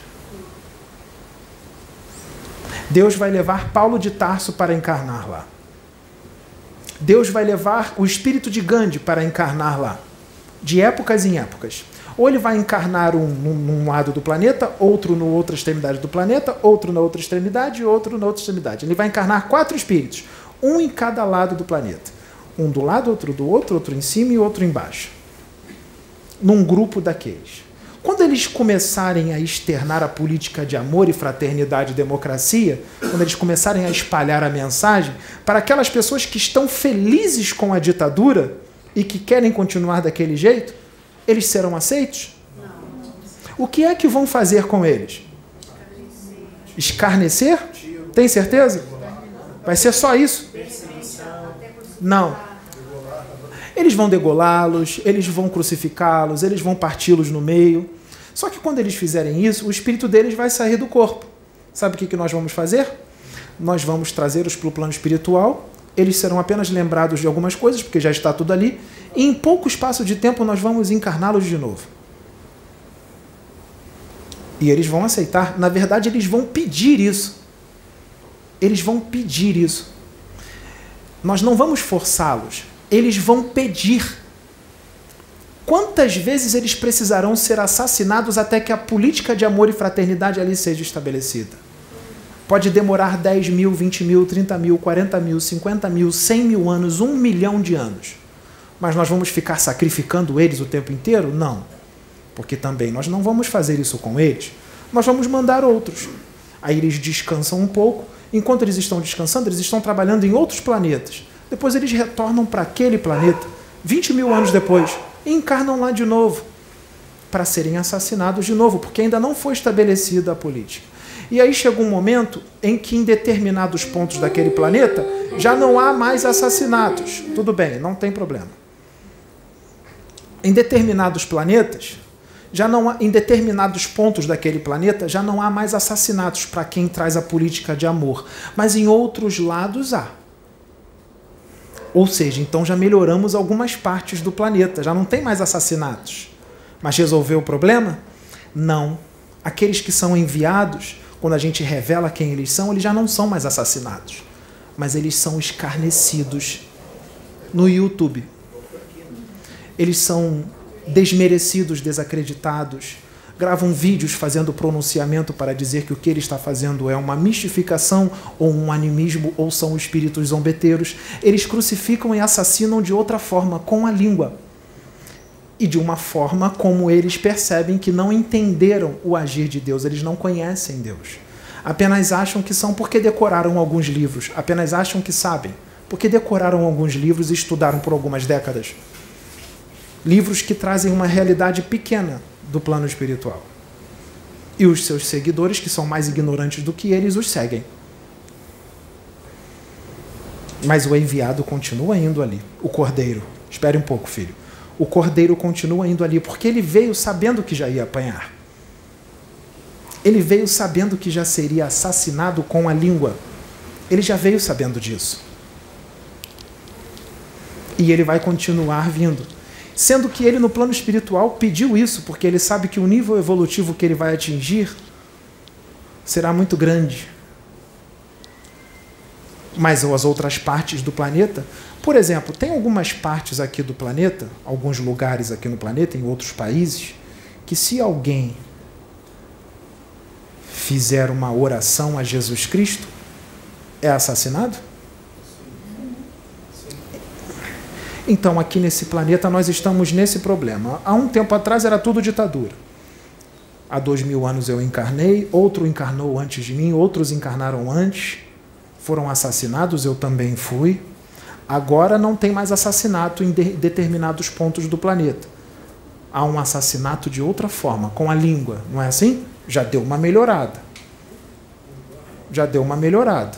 Deus vai levar Paulo de Tarso para encarnar lá. Deus vai levar o espírito de Gandhi para encarnar lá, de épocas em épocas. Ou ele vai encarnar um num, lado do planeta, outro na outra extremidade do planeta, outro na outra extremidade e outro na outra extremidade. Ele vai encarnar quatro espíritos, um em cada lado do planeta. Um do lado, outro do outro, outro em cima e outro embaixo. Num grupo daqueles. Quando eles começarem a externar a política de amor e fraternidade e democracia, quando eles começarem a espalhar a mensagem, para aquelas pessoas que estão felizes com a ditadura e que querem continuar daquele jeito, eles serão aceitos? O que é que vão fazer com eles? Escarnecer? Tem certeza? Vai ser só isso? Não. Eles vão degolá-los, eles vão crucificá-los, eles vão parti-los no meio. Só que quando eles fizerem isso, o espírito deles vai sair do corpo. Sabe o que, que nós vamos fazer? Nós vamos trazê-los para o plano espiritual. Eles serão apenas lembrados de algumas coisas, porque já está tudo ali. E em pouco espaço de tempo nós vamos encarná-los de novo. E eles vão aceitar. Na verdade, eles vão pedir isso. Eles vão pedir isso. Nós não vamos forçá-los eles vão pedir. Quantas vezes eles precisarão ser assassinados até que a política de amor e fraternidade ali seja estabelecida? Pode demorar 10 mil, 20 mil, 30 mil, 40 mil, 50 mil, 100 mil anos, um milhão de anos. Mas nós vamos ficar sacrificando eles o tempo inteiro? Não. Porque também nós não vamos fazer isso com eles. Nós vamos mandar outros. Aí eles descansam um pouco. Enquanto eles estão descansando, eles estão trabalhando em outros planetas. Depois eles retornam para aquele planeta, 20 mil anos depois, e encarnam lá de novo, para serem assassinados de novo, porque ainda não foi estabelecida a política. E aí chega um momento em que, em determinados pontos daquele planeta, já não há mais assassinatos. Tudo bem, não tem problema. Em determinados planetas, já não há, em determinados pontos daquele planeta, já não há mais assassinatos para quem traz a política de amor. Mas em outros lados há. Ou seja, então já melhoramos algumas partes do planeta, já não tem mais assassinatos. Mas resolveu o problema? Não. Aqueles que são enviados, quando a gente revela quem eles são, eles já não são mais assassinados, mas eles são escarnecidos no YouTube. Eles são desmerecidos, desacreditados gravam vídeos fazendo pronunciamento para dizer que o que ele está fazendo é uma mistificação ou um animismo ou são espíritos zombeteiros. Eles crucificam e assassinam de outra forma, com a língua. E de uma forma como eles percebem que não entenderam o agir de Deus, eles não conhecem Deus. Apenas acham que são porque decoraram alguns livros, apenas acham que sabem, porque decoraram alguns livros e estudaram por algumas décadas. Livros que trazem uma realidade pequena do plano espiritual. E os seus seguidores, que são mais ignorantes do que eles, os seguem. Mas o enviado continua indo ali, o cordeiro. Espere um pouco, filho. O cordeiro continua indo ali, porque ele veio sabendo que já ia apanhar. Ele veio sabendo que já seria assassinado com a língua. Ele já veio sabendo disso. E ele vai continuar vindo. Sendo que ele, no plano espiritual, pediu isso, porque ele sabe que o nível evolutivo que ele vai atingir será muito grande. Mas as outras partes do planeta, por exemplo, tem algumas partes aqui do planeta, alguns lugares aqui no planeta, em outros países, que se alguém fizer uma oração a Jesus Cristo, é assassinado? Então, aqui nesse planeta, nós estamos nesse problema. Há um tempo atrás era tudo ditadura. Há dois mil anos eu encarnei, outro encarnou antes de mim, outros encarnaram antes, foram assassinados, eu também fui. Agora não tem mais assassinato em de determinados pontos do planeta. Há um assassinato de outra forma, com a língua, não é assim? Já deu uma melhorada. Já deu uma melhorada.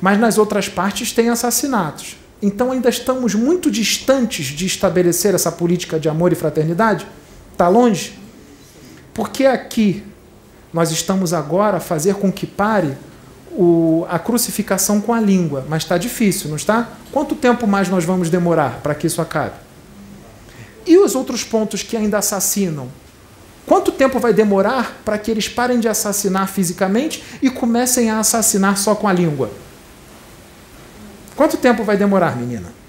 Mas nas outras partes tem assassinatos. Então ainda estamos muito distantes de estabelecer essa política de amor e fraternidade? Está longe? Porque aqui nós estamos agora a fazer com que pare o, a crucificação com a língua, mas está difícil, não está? Quanto tempo mais nós vamos demorar para que isso acabe? E os outros pontos que ainda assassinam? Quanto tempo vai demorar para que eles parem de assassinar fisicamente e comecem a assassinar só com a língua? Quanto tempo vai demorar, menina?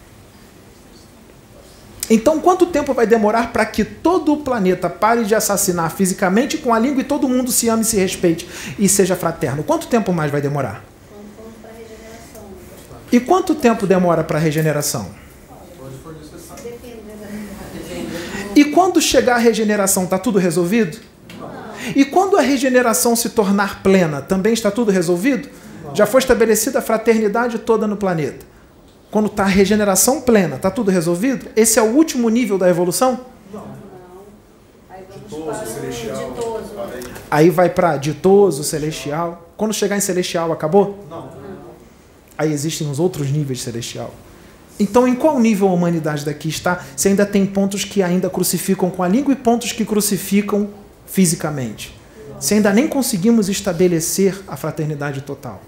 Então, quanto tempo vai demorar para que todo o planeta pare de assassinar fisicamente com a língua e todo mundo se ame, se respeite e seja fraterno? Quanto tempo mais vai demorar? E quanto tempo demora para a regeneração? E quando chegar a regeneração, está tudo resolvido? E quando a regeneração se tornar plena, também está tudo resolvido? Já foi estabelecida a fraternidade toda no planeta. Quando está a regeneração plena, está tudo resolvido? Esse é o último nível da evolução? Não. Ditoso, celestial. Aí vai para ditoso, celestial. Quando chegar em celestial, acabou? Não. Aí existem os outros níveis celestial. Então, em qual nível a humanidade daqui está? Se ainda tem pontos que ainda crucificam com a língua e pontos que crucificam fisicamente. Se ainda nem conseguimos estabelecer a fraternidade total.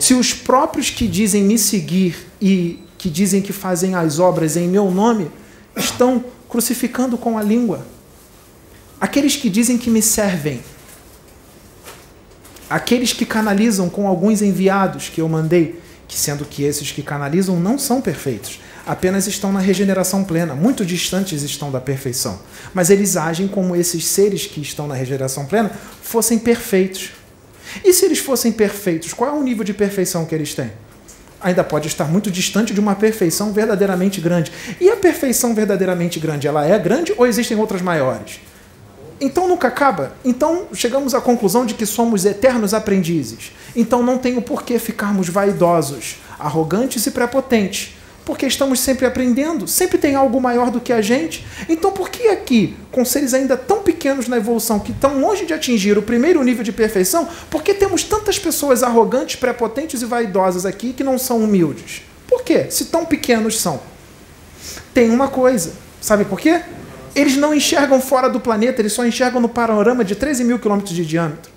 Se os próprios que dizem me seguir e que dizem que fazem as obras em meu nome estão crucificando com a língua, aqueles que dizem que me servem, aqueles que canalizam com alguns enviados que eu mandei, que sendo que esses que canalizam não são perfeitos, apenas estão na regeneração plena, muito distantes estão da perfeição. Mas eles agem como esses seres que estão na regeneração plena fossem perfeitos. E se eles fossem perfeitos, qual é o nível de perfeição que eles têm? Ainda pode estar muito distante de uma perfeição verdadeiramente grande. E a perfeição verdadeiramente grande, ela é grande ou existem outras maiores? Então nunca acaba. Então chegamos à conclusão de que somos eternos aprendizes. Então não tem o porquê ficarmos vaidosos, arrogantes e prepotentes porque estamos sempre aprendendo, sempre tem algo maior do que a gente. Então, por que aqui, com seres ainda tão pequenos na evolução, que estão longe de atingir o primeiro nível de perfeição, por que temos tantas pessoas arrogantes, prepotentes e vaidosas aqui que não são humildes? Por quê? Se tão pequenos são. Tem uma coisa, sabe por quê? Eles não enxergam fora do planeta, eles só enxergam no panorama de 13 mil quilômetros de diâmetro.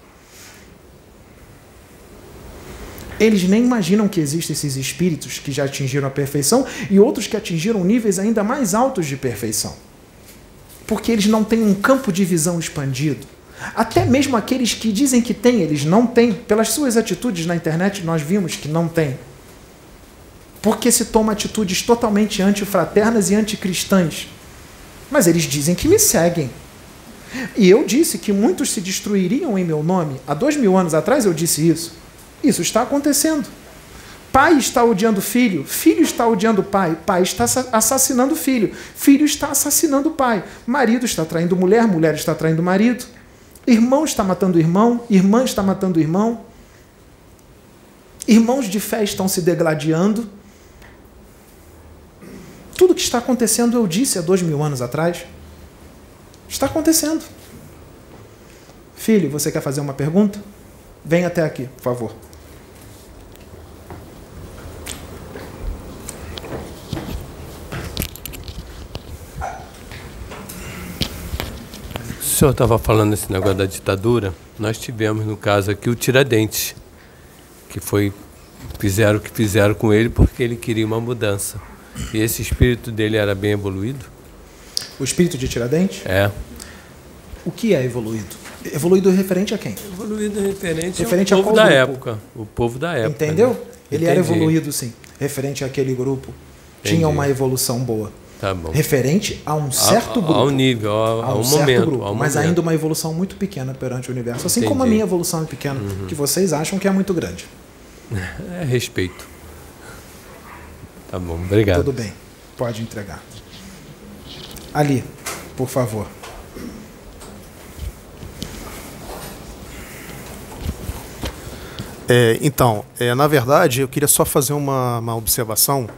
Eles nem imaginam que existem esses espíritos que já atingiram a perfeição e outros que atingiram níveis ainda mais altos de perfeição. Porque eles não têm um campo de visão expandido. Até mesmo aqueles que dizem que têm, eles não têm. Pelas suas atitudes na internet, nós vimos que não têm. Porque se toma atitudes totalmente antifraternas e anticristãs. Mas eles dizem que me seguem. E eu disse que muitos se destruiriam em meu nome. Há dois mil anos atrás eu disse isso. Isso está acontecendo. Pai está odiando filho, filho está odiando pai, pai está assassinando filho, filho está assassinando pai, marido está traindo mulher, mulher está traindo marido, irmão está matando irmão, irmã está matando irmão, irmãos de fé estão se degladiando. Tudo que está acontecendo eu disse há dois mil anos atrás. Está acontecendo. Filho, você quer fazer uma pergunta? Vem até aqui, por favor. O senhor estava falando esse negócio da ditadura. Nós tivemos, no caso aqui, o Tiradentes, que foi fizeram o que fizeram com ele porque ele queria uma mudança. E esse espírito dele era bem evoluído? O espírito de Tiradentes? É. O que é evoluído? Evoluído referente a quem? Evoluído referente, Referente a ao povo da grupo? época. O povo da época. Entendeu? né? Ele era Entendi. evoluído, sim. Referente àquele grupo. Entendi. Tinha uma evolução boa. Tá bom. Referente a um certo Ao- grupo. Ao nível, ao, a um momento. grupo, ao mas momento. ainda uma evolução muito pequena perante o universo. Assim como a Entendi. Uhum. minha evolução é pequena, que vocês acham que é muito grande. É respeito. Tá bom, obrigado. Tudo bem, pode entregar. Ali, por favor. É, então, é, na verdade, eu queria só fazer uma, uma observação.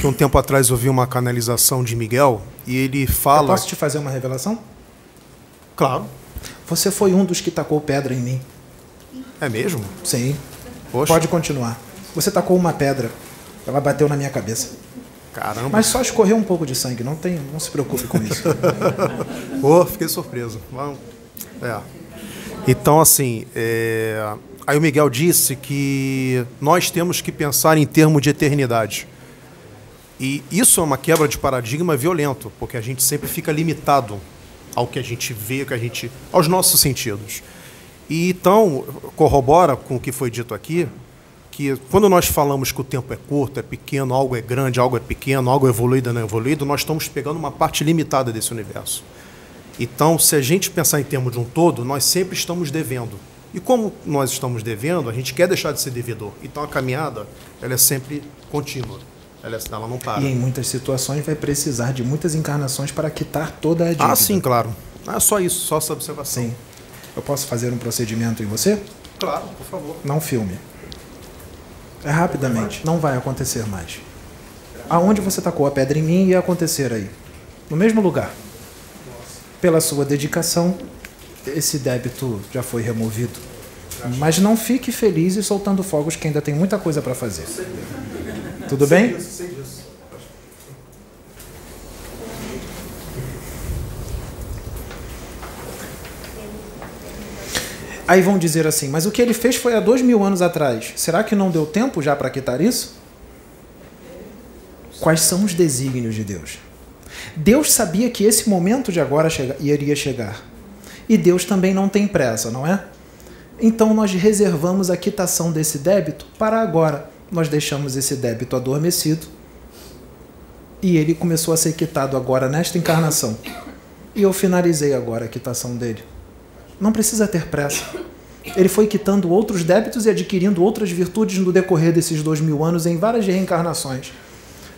Que um tempo atrás eu vi uma canalização de Miguel e ele Eu fala. posso te fazer uma revelação? Claro. Você foi um dos que tacou pedra em mim. É mesmo? Sim. Poxa. Pode continuar. Você tacou uma pedra. Ela bateu na minha cabeça. Caramba. Mas só escorreu um pouco de sangue. Não tem, não se preocupe com isso. Pô, fiquei surpreso. É. Então, assim, é, aí o Miguel disse que nós temos que pensar em termos de eternidade. E isso é uma quebra de paradigma violento, porque a gente sempre fica limitado ao que a gente vê, que a gente, aos nossos sentidos. E então corrobora com o que foi dito aqui, que quando nós falamos que o tempo é curto, é pequeno, algo é grande, algo é pequeno, algo é evoluído, não é evoluído, nós estamos pegando uma parte limitada desse universo. Então, se a gente pensar em termos de um todo, nós sempre estamos devendo. E como nós estamos devendo, a gente quer deixar de ser devedor. Então, a caminhada, ela é sempre contínua. Ela, é- ela não para. e em muitas situações vai precisar de muitas encarnações para quitar toda a dívida. Ah, sim, claro. Ah, só isso, só essa observação. Sim. Eu posso fazer um procedimento em você? Claro, por favor. Não filme. É rapidamente. Não vai acontecer mais. Aonde você tacou a pedra em mim ia acontecer aí. No mesmo lugar. Pela sua dedicação, esse débito já foi removido. Mas não fique feliz e soltando fogos que ainda tem muita coisa para fazer. Tudo bem? Aí vão dizer assim, mas o que ele fez foi há dois mil anos atrás. Será que não deu tempo já para quitar isso? Quais são os desígnios de Deus? Deus sabia que esse momento de agora chega, iria chegar. E Deus também não tem pressa, não é? Então nós reservamos a quitação desse débito para agora. Nós deixamos esse débito adormecido e ele começou a ser quitado agora nesta encarnação. E eu finalizei agora a quitação dele. Não precisa ter pressa. Ele foi quitando outros débitos e adquirindo outras virtudes no decorrer desses dois mil anos em várias reencarnações.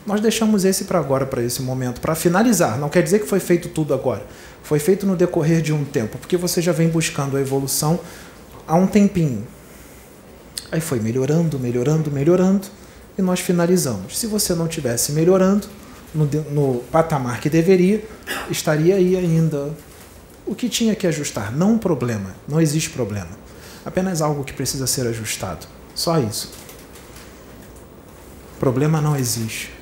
Nós deixamos esse para agora, para esse momento, para finalizar. Não quer dizer que foi feito tudo agora. Foi feito no decorrer de um tempo, porque você já vem buscando a evolução há um tempinho. Aí foi melhorando, melhorando, melhorando, e nós finalizamos. Se você não tivesse melhorando no, no patamar que deveria, estaria aí ainda o que tinha que ajustar. Não um problema, não existe problema. Apenas algo que precisa ser ajustado. Só isso. Problema não existe.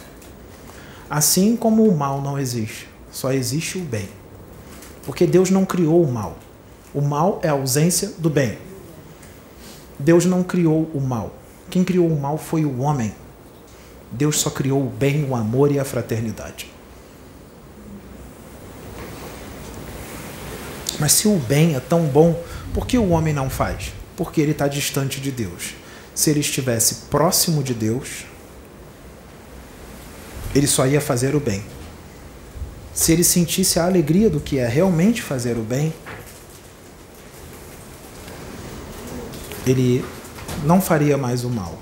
Assim como o mal não existe, só existe o bem. Porque Deus não criou o mal. O mal é a ausência do bem. Deus não criou o mal. Quem criou o mal foi o homem. Deus só criou o bem, o amor e a fraternidade. Mas se o bem é tão bom, por que o homem não faz? Porque ele está distante de Deus. Se ele estivesse próximo de Deus, ele só ia fazer o bem. Se ele sentisse a alegria do que é realmente fazer o bem, ele não faria mais o mal.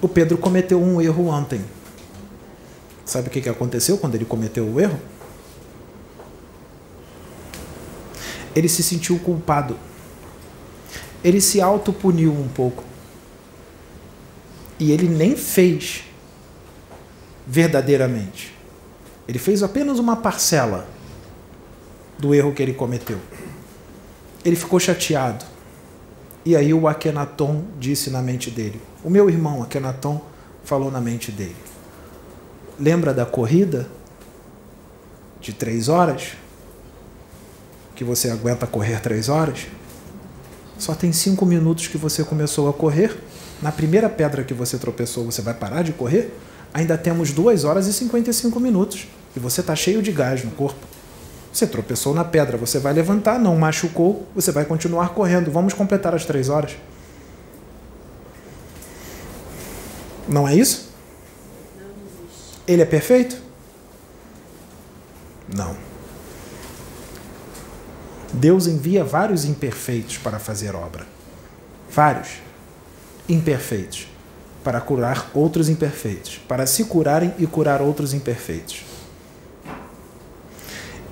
O Pedro cometeu um erro ontem. Sabe o que aconteceu quando ele cometeu o erro? Ele se sentiu culpado. Ele se autopuniu um pouco. E ele nem fez verdadeiramente. Ele fez apenas uma parcela do erro que ele cometeu. Ele ficou chateado. E aí o Akenaton disse na mente dele. O meu irmão Akenaton falou na mente dele. Lembra da corrida de três horas? Que você aguenta correr três horas? Só tem cinco minutos que você começou a correr. Na primeira pedra que você tropeçou, você vai parar de correr? Ainda temos 2 horas e 55 minutos. E você está cheio de gás no corpo. Você tropeçou na pedra, você vai levantar, não machucou, você vai continuar correndo. Vamos completar as três horas. Não é isso? Ele é perfeito? Não. Deus envia vários imperfeitos para fazer obra. Vários imperfeitos para curar outros imperfeitos, para se curarem e curar outros imperfeitos.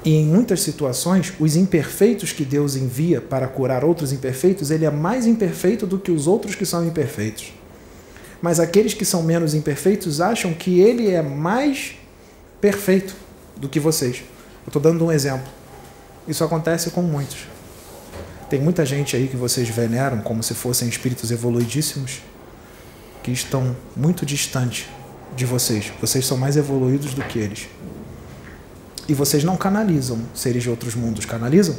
E em muitas situações, os imperfeitos que Deus envia para curar outros imperfeitos, ele é mais imperfeito do que os outros que são imperfeitos. Mas aqueles que são menos imperfeitos acham que ele é mais perfeito do que vocês. Eu estou dando um exemplo. Isso acontece com muitos. Tem muita gente aí que vocês veneram como se fossem espíritos evoluidíssimos que estão muito distante de vocês. Vocês são mais evoluídos do que eles. E vocês não canalizam seres de outros mundos, canalizam?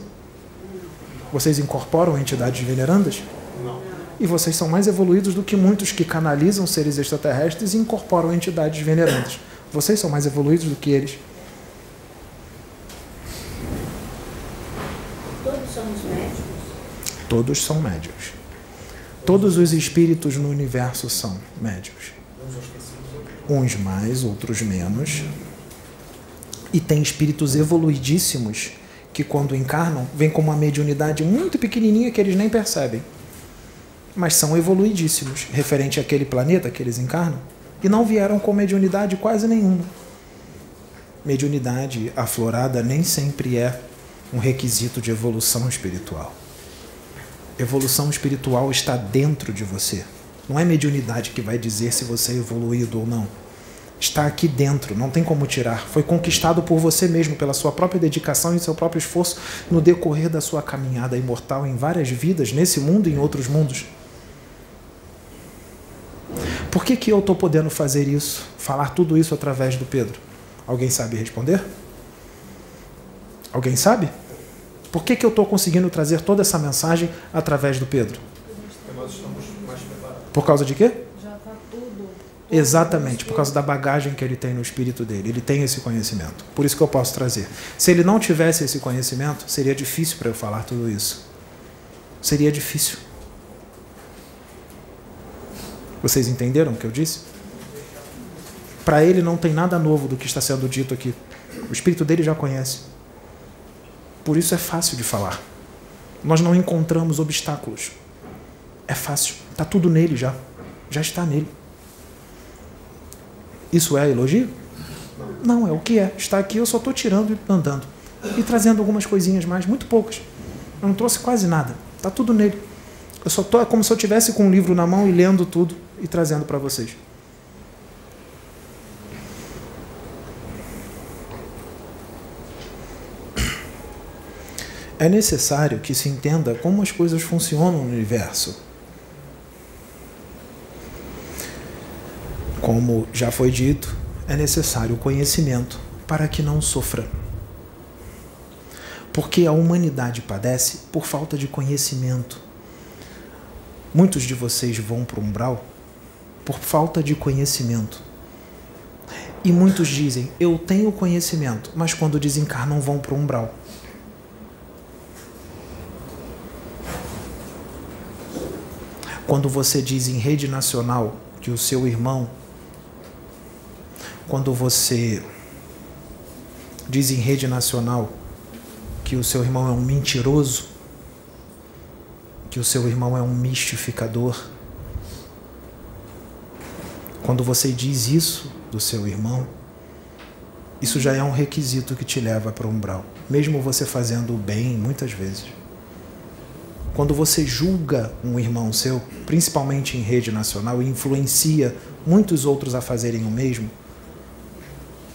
Vocês incorporam entidades venerandas? Não. E vocês são mais evoluídos do que muitos que canalizam seres extraterrestres e incorporam entidades venerandas. Vocês são mais evoluídos do que eles. Todos somos médicos? Todos são médicos. Todos os espíritos no universo são médios. Uns mais, outros menos. E tem espíritos evoluidíssimos que, quando encarnam, vêm com uma mediunidade muito pequenininha que eles nem percebem. Mas são evoluidíssimos, referente àquele planeta que eles encarnam, e não vieram com mediunidade quase nenhuma. Mediunidade aflorada nem sempre é um requisito de evolução espiritual evolução espiritual está dentro de você. Não é mediunidade que vai dizer se você é evoluído ou não. Está aqui dentro, não tem como tirar. Foi conquistado por você mesmo, pela sua própria dedicação e seu próprio esforço no decorrer da sua caminhada imortal em várias vidas, nesse mundo e em outros mundos. Por que, que eu estou podendo fazer isso, falar tudo isso através do Pedro? Alguém sabe responder? Alguém sabe? Por que, que eu estou conseguindo trazer toda essa mensagem através do Pedro? Por causa de quê? Exatamente, por causa da bagagem que ele tem no espírito dele. Ele tem esse conhecimento. Por isso que eu posso trazer. Se ele não tivesse esse conhecimento, seria difícil para eu falar tudo isso. Seria difícil. Vocês entenderam o que eu disse? Para ele não tem nada novo do que está sendo dito aqui. O espírito dele já conhece. Por isso é fácil de falar. Nós não encontramos obstáculos. É fácil. Está tudo nele já. Já está nele. Isso é elogio? Não, é o que é. Está aqui, eu só estou tirando e andando. E trazendo algumas coisinhas mais, muito poucas. Eu não trouxe quase nada. Está tudo nele. Eu só estou, é como se eu tivesse com um livro na mão e lendo tudo e trazendo para vocês. É necessário que se entenda como as coisas funcionam no universo. Como já foi dito, é necessário o conhecimento para que não sofra. Porque a humanidade padece por falta de conhecimento. Muitos de vocês vão para o umbral por falta de conhecimento. E muitos dizem: Eu tenho conhecimento, mas quando desencarnam vão para o umbral. Quando você diz em rede nacional que o seu irmão, quando você diz em rede nacional que o seu irmão é um mentiroso, que o seu irmão é um mistificador, quando você diz isso do seu irmão, isso já é um requisito que te leva para o umbral, mesmo você fazendo o bem muitas vezes. Quando você julga um irmão seu, principalmente em rede nacional, e influencia muitos outros a fazerem o mesmo,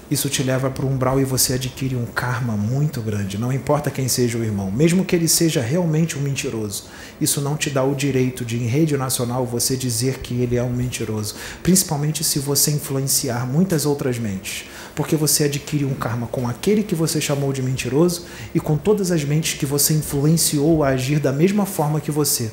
isso te leva para o umbral e você adquire um karma muito grande. Não importa quem seja o irmão, mesmo que ele seja realmente um mentiroso, isso não te dá o direito de, em rede nacional, você dizer que ele é um mentiroso. Principalmente se você influenciar muitas outras mentes porque você adquire um karma com aquele que você chamou de mentiroso e com todas as mentes que você influenciou a agir da mesma forma que você.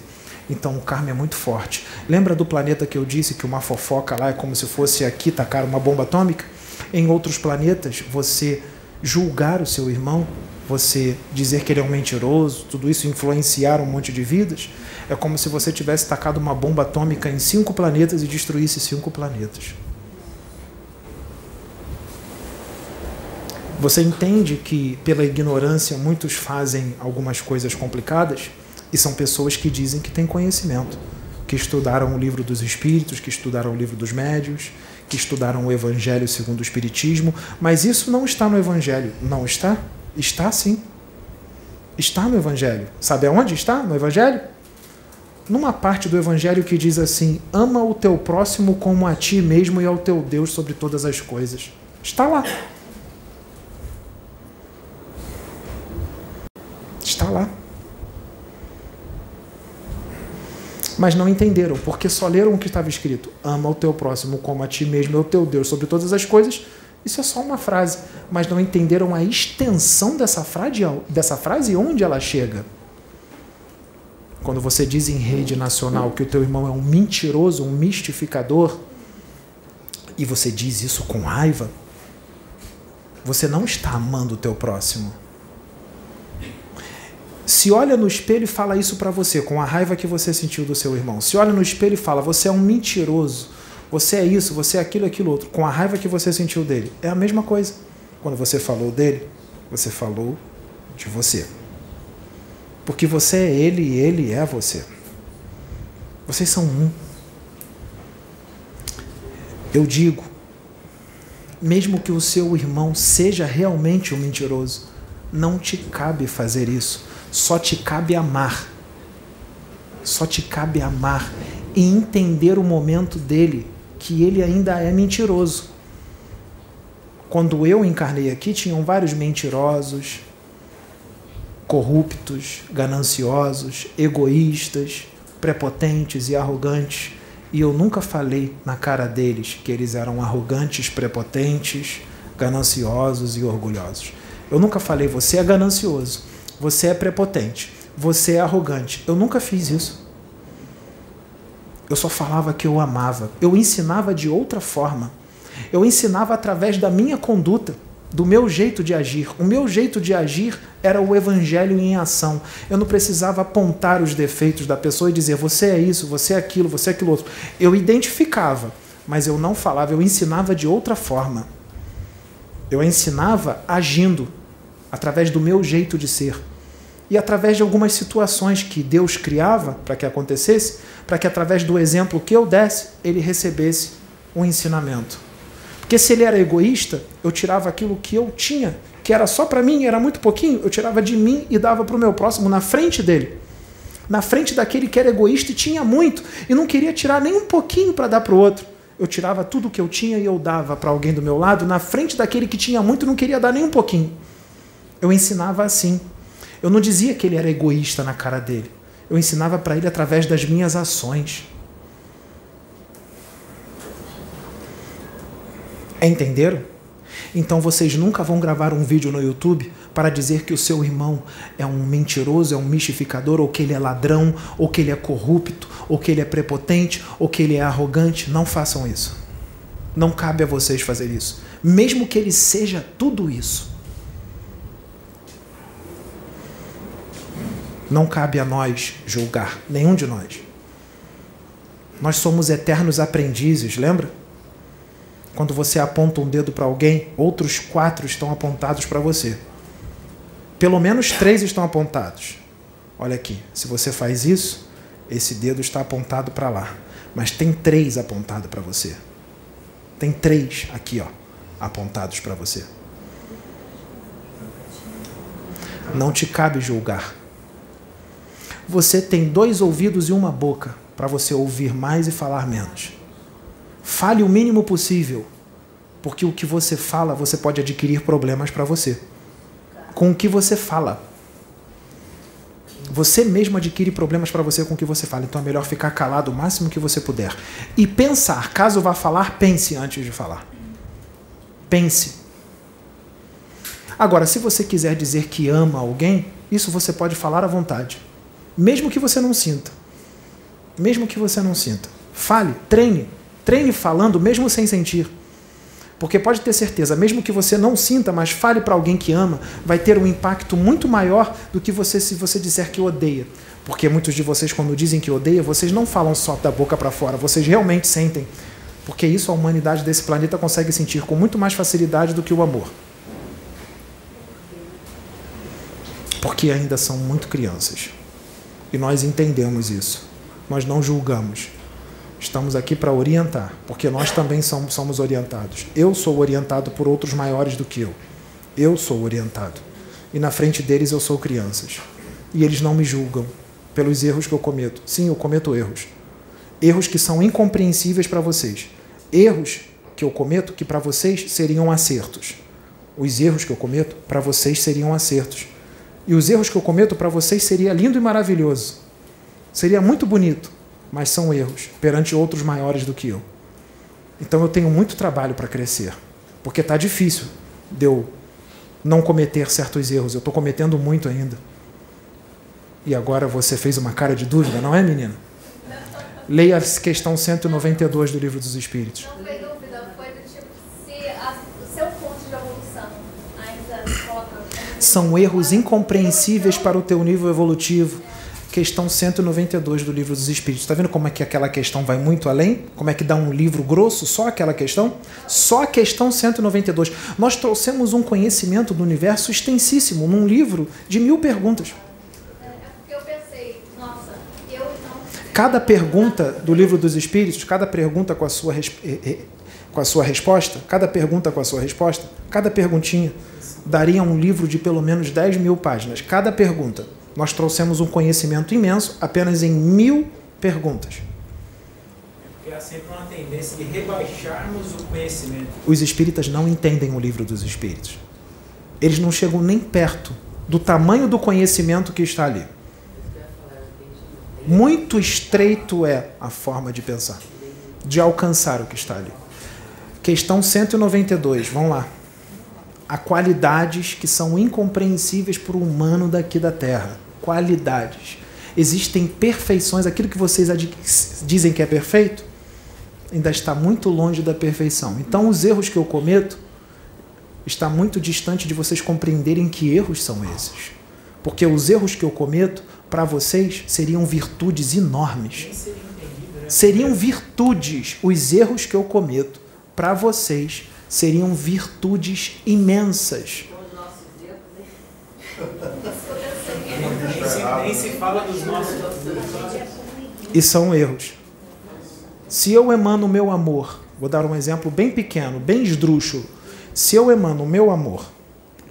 Então o karma é muito forte. Lembra do planeta que eu disse que uma fofoca lá é como se fosse aqui tacar uma bomba atômica? Em outros planetas, você julgar o seu irmão, você dizer que ele é um mentiroso, tudo isso influenciar um monte de vidas, é como se você tivesse tacado uma bomba atômica em cinco planetas e destruísse cinco planetas. Você entende que, pela ignorância, muitos fazem algumas coisas complicadas e são pessoas que dizem que têm conhecimento, que estudaram o livro dos espíritos, que estudaram o livro dos médios, que estudaram o evangelho segundo o espiritismo, mas isso não está no evangelho. Não está? Está sim. Está no evangelho. Sabe aonde está no evangelho? Numa parte do evangelho que diz assim: "Ama o teu próximo como a ti mesmo e ao teu Deus sobre todas as coisas". Está lá. Lá. Mas não entenderam, porque só leram o que estava escrito: ama o teu próximo como a ti mesmo e o teu Deus sobre todas as coisas. Isso é só uma frase, mas não entenderam a extensão dessa frase, dessa frase e onde ela chega. Quando você diz em rede nacional que o teu irmão é um mentiroso, um mistificador, e você diz isso com raiva, você não está amando o teu próximo se olha no espelho e fala isso para você, com a raiva que você sentiu do seu irmão. Se olha no espelho e fala, você é um mentiroso, você é isso, você é aquilo, aquilo outro, com a raiva que você sentiu dele. É a mesma coisa. Quando você falou dele, você falou de você. Porque você é ele e ele é você. Vocês são um. Eu digo, mesmo que o seu irmão seja realmente um mentiroso, não te cabe fazer isso só te cabe amar. Só te cabe amar e entender o momento dele, que ele ainda é mentiroso. Quando eu encarnei aqui, tinham vários mentirosos, corruptos, gananciosos, egoístas, prepotentes e arrogantes. E eu nunca falei na cara deles que eles eram arrogantes, prepotentes, gananciosos e orgulhosos. Eu nunca falei, você é ganancioso. Você é prepotente. Você é arrogante. Eu nunca fiz isso. Eu só falava que eu amava. Eu ensinava de outra forma. Eu ensinava através da minha conduta, do meu jeito de agir. O meu jeito de agir era o evangelho em ação. Eu não precisava apontar os defeitos da pessoa e dizer você é isso, você é aquilo, você é aquilo outro. Eu identificava, mas eu não falava, eu ensinava de outra forma. Eu ensinava agindo, através do meu jeito de ser e através de algumas situações que Deus criava para que acontecesse, para que através do exemplo que eu desse, ele recebesse um ensinamento. Porque se ele era egoísta, eu tirava aquilo que eu tinha, que era só para mim, era muito pouquinho, eu tirava de mim e dava para o meu próximo na frente dele. Na frente daquele que era egoísta e tinha muito, e não queria tirar nem um pouquinho para dar para o outro. Eu tirava tudo que eu tinha e eu dava para alguém do meu lado, na frente daquele que tinha muito e não queria dar nem um pouquinho. Eu ensinava assim. Eu não dizia que ele era egoísta na cara dele. Eu ensinava para ele através das minhas ações. Entenderam? Então vocês nunca vão gravar um vídeo no YouTube para dizer que o seu irmão é um mentiroso, é um mistificador, ou que ele é ladrão, ou que ele é corrupto, ou que ele é prepotente, ou que ele é arrogante. Não façam isso. Não cabe a vocês fazer isso. Mesmo que ele seja tudo isso. Não cabe a nós julgar, nenhum de nós. Nós somos eternos aprendizes, lembra? Quando você aponta um dedo para alguém, outros quatro estão apontados para você. Pelo menos três estão apontados. Olha aqui, se você faz isso, esse dedo está apontado para lá. Mas tem três apontados para você. Tem três aqui, ó, apontados para você. Não te cabe julgar. Você tem dois ouvidos e uma boca para você ouvir mais e falar menos. Fale o mínimo possível, porque o que você fala, você pode adquirir problemas para você. Com o que você fala. Você mesmo adquire problemas para você com o que você fala. Então é melhor ficar calado o máximo que você puder. E pensar, caso vá falar, pense antes de falar. Pense. Agora, se você quiser dizer que ama alguém, isso você pode falar à vontade mesmo que você não sinta. mesmo que você não sinta. Fale, treine. Treine falando, mesmo sem sentir. Porque pode ter certeza, mesmo que você não sinta, mas fale para alguém que ama, vai ter um impacto muito maior do que você se você disser que odeia. Porque muitos de vocês, quando dizem que odeia, vocês não falam só da boca para fora, vocês realmente sentem. Porque isso a humanidade desse planeta consegue sentir com muito mais facilidade do que o amor. Porque ainda são muito crianças. E nós entendemos isso. Nós não julgamos. Estamos aqui para orientar, porque nós também somos, orientados. Eu sou orientado por outros maiores do que eu. Eu sou orientado. E na frente deles eu sou crianças. E eles não me julgam pelos erros que eu cometo. Sim, eu cometo erros. Erros que são incompreensíveis para vocês. Erros que eu cometo que para vocês seriam acertos. Os erros que eu cometo para vocês seriam acertos. E os erros que eu cometo para vocês seria lindo e maravilhoso. Seria muito bonito, mas são erros perante outros maiores do que eu. Então eu tenho muito trabalho para crescer, porque está difícil de eu não cometer certos erros. Eu estou cometendo muito ainda. E agora você fez uma cara de dúvida, não é, menina? Leia a questão 192 do Livro dos Espíritos. Não foi dúvida, foi do tipo, se a, o seu ponto de evolução ainda se coloca como- São erros incompreensíveis para o teu nível evolutivo. Questão 192 do Livro dos Espíritos. Está vendo como é que aquela questão vai muito além? Como é que dá um livro grosso só aquela questão? Só a questão 192. Nós trouxemos um conhecimento do universo extensíssimo num livro de mil perguntas. Cada pergunta do livro dos Espíritos, cada pergunta com a sua, eh, eh, com a sua resposta, cada pergunta com a sua resposta, cada perguntinha, daria um livro de pelo menos 10 mil páginas. Cada pergunta. Nós trouxemos um conhecimento imenso apenas em mil perguntas. Porque há sempre uma tendência de rebaixarmos o conhecimento. Os espíritas não entendem o livro dos Espíritos. Eles não chegam nem perto do tamanho do conhecimento que está ali. Muito estreito é a forma de pensar, de alcançar o que está ali. Questão 192, vamos lá. Há qualidades que são incompreensíveis para o humano daqui da Terra. Qualidades. Existem perfeições, aquilo que vocês dizem que é perfeito, ainda está muito longe da perfeição. Então, os erros que eu cometo está muito distante de vocês compreenderem que erros são esses. Porque os erros que eu cometo, para vocês, seriam virtudes enormes. Seriam virtudes. Os erros que eu cometo, para vocês, seriam virtudes imensas. Nem se, nem se fala dos nossos. E são erros. Se eu emano o meu amor, vou dar um exemplo bem pequeno, bem esdrúxulo. Se eu emano o meu amor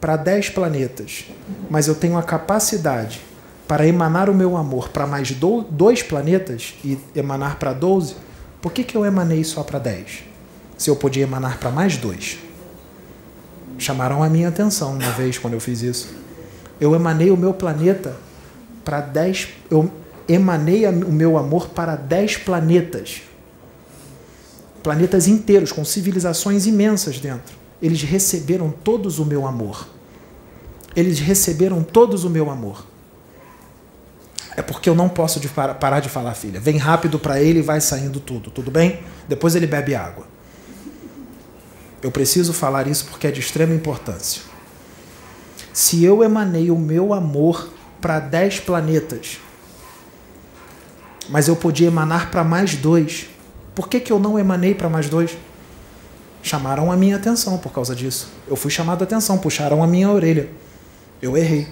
para 10 planetas, mas eu tenho a capacidade para emanar o meu amor para mais do, dois planetas e emanar para 12, por que, que eu emanei só para 10? Se eu podia emanar para mais dois? Chamaram a minha atenção uma vez quando eu fiz isso. Eu emanei o meu planeta para 10. Eu emanei o meu amor para 10 planetas. Planetas inteiros, com civilizações imensas dentro. Eles receberam todos o meu amor. Eles receberam todos o meu amor. É porque eu não posso de par- parar de falar, filha. Vem rápido para ele e vai saindo tudo, tudo bem? Depois ele bebe água. Eu preciso falar isso porque é de extrema importância. Se eu emanei o meu amor para 10 planetas, mas eu podia emanar para mais dois, por que, que eu não emanei para mais dois? Chamaram a minha atenção por causa disso. Eu fui chamado a atenção, puxaram a minha orelha. Eu errei.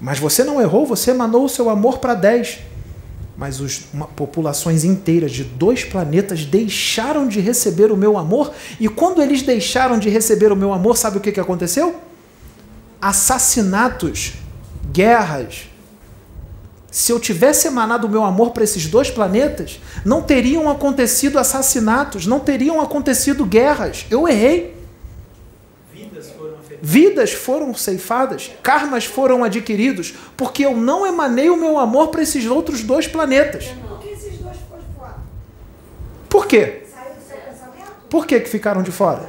Mas você não errou, você emanou o seu amor para 10. Mas os, uma, populações inteiras de dois planetas deixaram de receber o meu amor, e quando eles deixaram de receber o meu amor, sabe o que, que aconteceu? Assassinatos, guerras. Se eu tivesse emanado o meu amor para esses dois planetas, não teriam acontecido assassinatos, não teriam acontecido guerras. Eu errei. Vidas foram ceifadas, karmas foram adquiridos, porque eu não emanei o meu amor para esses outros dois planetas. Por quê? Por que, que ficaram de fora?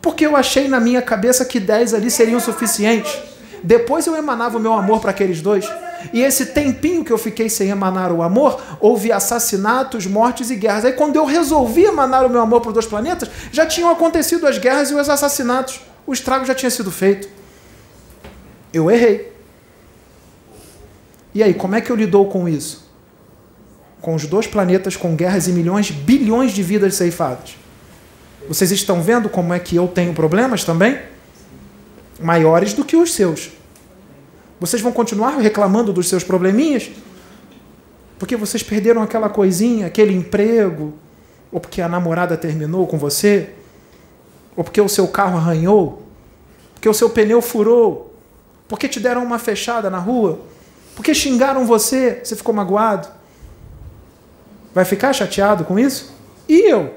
Porque eu achei na minha cabeça que 10 ali seriam suficientes. Depois eu emanava o meu amor para aqueles dois. E esse tempinho que eu fiquei sem emanar o amor, houve assassinatos, mortes e guerras. Aí quando eu resolvi emanar o meu amor para os dois planetas, já tinham acontecido as guerras e os assassinatos. O estrago já tinha sido feito. Eu errei. E aí, como é que eu lidou com isso? Com os dois planetas com guerras e milhões, bilhões de vidas ceifadas. Vocês estão vendo como é que eu tenho problemas também? Maiores do que os seus. Vocês vão continuar reclamando dos seus probleminhas? Porque vocês perderam aquela coisinha, aquele emprego, ou porque a namorada terminou com você, ou porque o seu carro arranhou, porque o seu pneu furou, porque te deram uma fechada na rua, porque xingaram você, você ficou magoado. Vai ficar chateado com isso? E eu?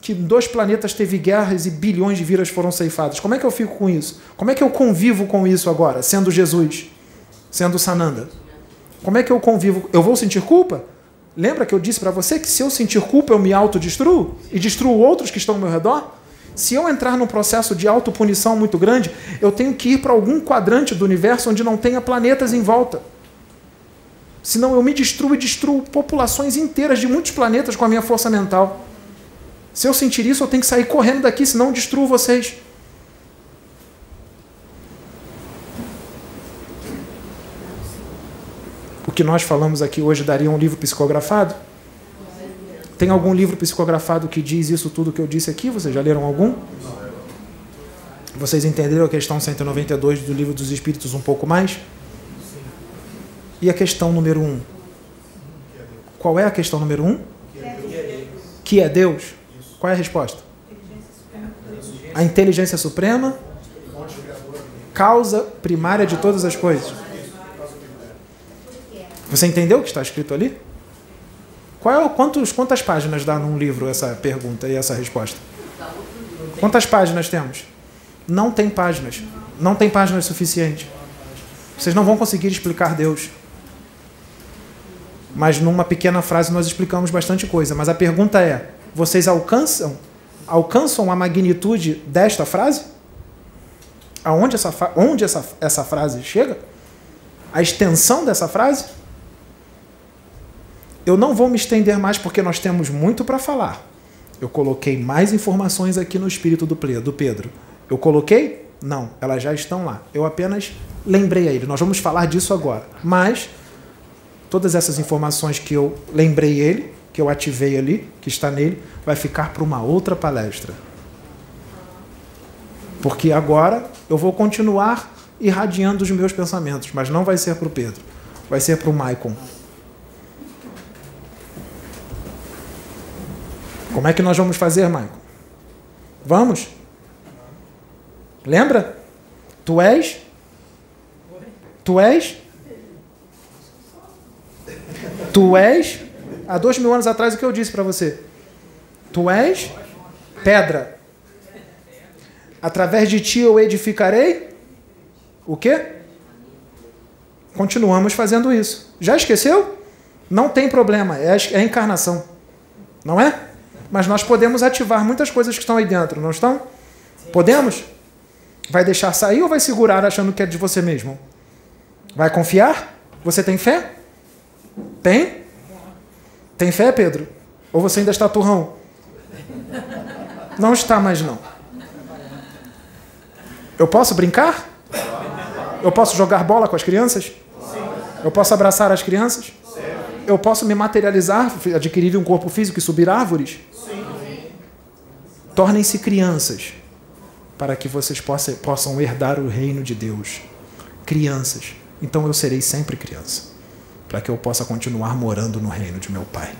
Que dois planetas teve guerras e bilhões de vidas foram ceifadas. Como é que eu fico com isso? Como é que eu convivo com isso agora, sendo Jesus, sendo Sananda? Como é que eu convivo? Eu vou sentir culpa? Lembra que eu disse para você que se eu sentir culpa eu me autodestruo e destruo outros que estão ao meu redor? Se eu entrar num processo de autopunição muito grande, eu tenho que ir para algum quadrante do universo onde não tenha planetas em volta. Senão eu me destruo e destruo populações inteiras de muitos planetas com a minha força mental. Se eu sentir isso, eu tenho que sair correndo daqui, senão eu destruo vocês. O que nós falamos aqui hoje daria um livro psicografado? Tem algum livro psicografado que diz isso tudo que eu disse aqui? Vocês já leram algum? Vocês entenderam a questão 192 do livro dos Espíritos um pouco mais? E a questão número 1? Um? Qual é a questão número 1? Um? Que é Deus? Qual é a resposta? A inteligência suprema, causa primária de todas as coisas. Você entendeu o que está escrito ali? Qual é, quantos, quantas páginas dá num livro essa pergunta e essa resposta? Quantas páginas temos? Não tem páginas. Não tem páginas suficientes. Vocês não vão conseguir explicar Deus. Mas numa pequena frase nós explicamos bastante coisa. Mas a pergunta é: vocês alcançam alcançam a magnitude desta frase? Aonde essa, onde essa, essa frase chega? A extensão dessa frase? Eu não vou me estender mais porque nós temos muito para falar. Eu coloquei mais informações aqui no espírito do Pedro. Eu coloquei? Não, elas já estão lá. Eu apenas lembrei a ele. Nós vamos falar disso agora. Mas todas essas informações que eu lembrei ele, que eu ativei ali, que está nele, vai ficar para uma outra palestra. Porque agora eu vou continuar irradiando os meus pensamentos, mas não vai ser para o Pedro, vai ser para o Maicon. Como é que nós vamos fazer, Maicon? Vamos? Lembra? Tu és? Tu és? Tu és? Há dois mil anos atrás o que eu disse para você? Tu és pedra. Através de ti eu edificarei o quê? Continuamos fazendo isso. Já esqueceu? Não tem problema, é a encarnação. Não é? Mas nós podemos ativar muitas coisas que estão aí dentro, não estão? Podemos? Vai deixar sair ou vai segurar achando que é de você mesmo? Vai confiar? Você tem fé? Tem? Tem fé, Pedro? Ou você ainda está turrão? Não está mais não. Eu posso brincar? Eu posso jogar bola com as crianças? Eu posso abraçar as crianças? Eu posso me materializar, adquirir um corpo físico e subir árvores? Tornem-se crianças para que vocês possam, possam herdar o reino de Deus. Crianças. Então eu serei sempre criança, para que eu possa continuar morando no reino de meu Pai.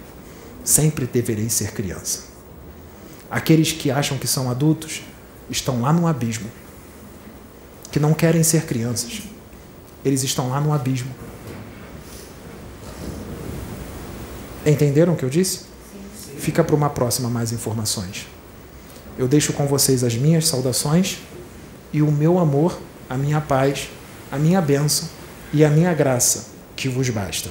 Sempre deverei ser criança. Aqueles que acham que são adultos estão lá no abismo, que não querem ser crianças. Eles estão lá no abismo. Entenderam o que eu disse? Fica para uma próxima mais informações. Eu deixo com vocês as minhas saudações e o meu amor, a minha paz, a minha bênção e a minha graça, que vos basta.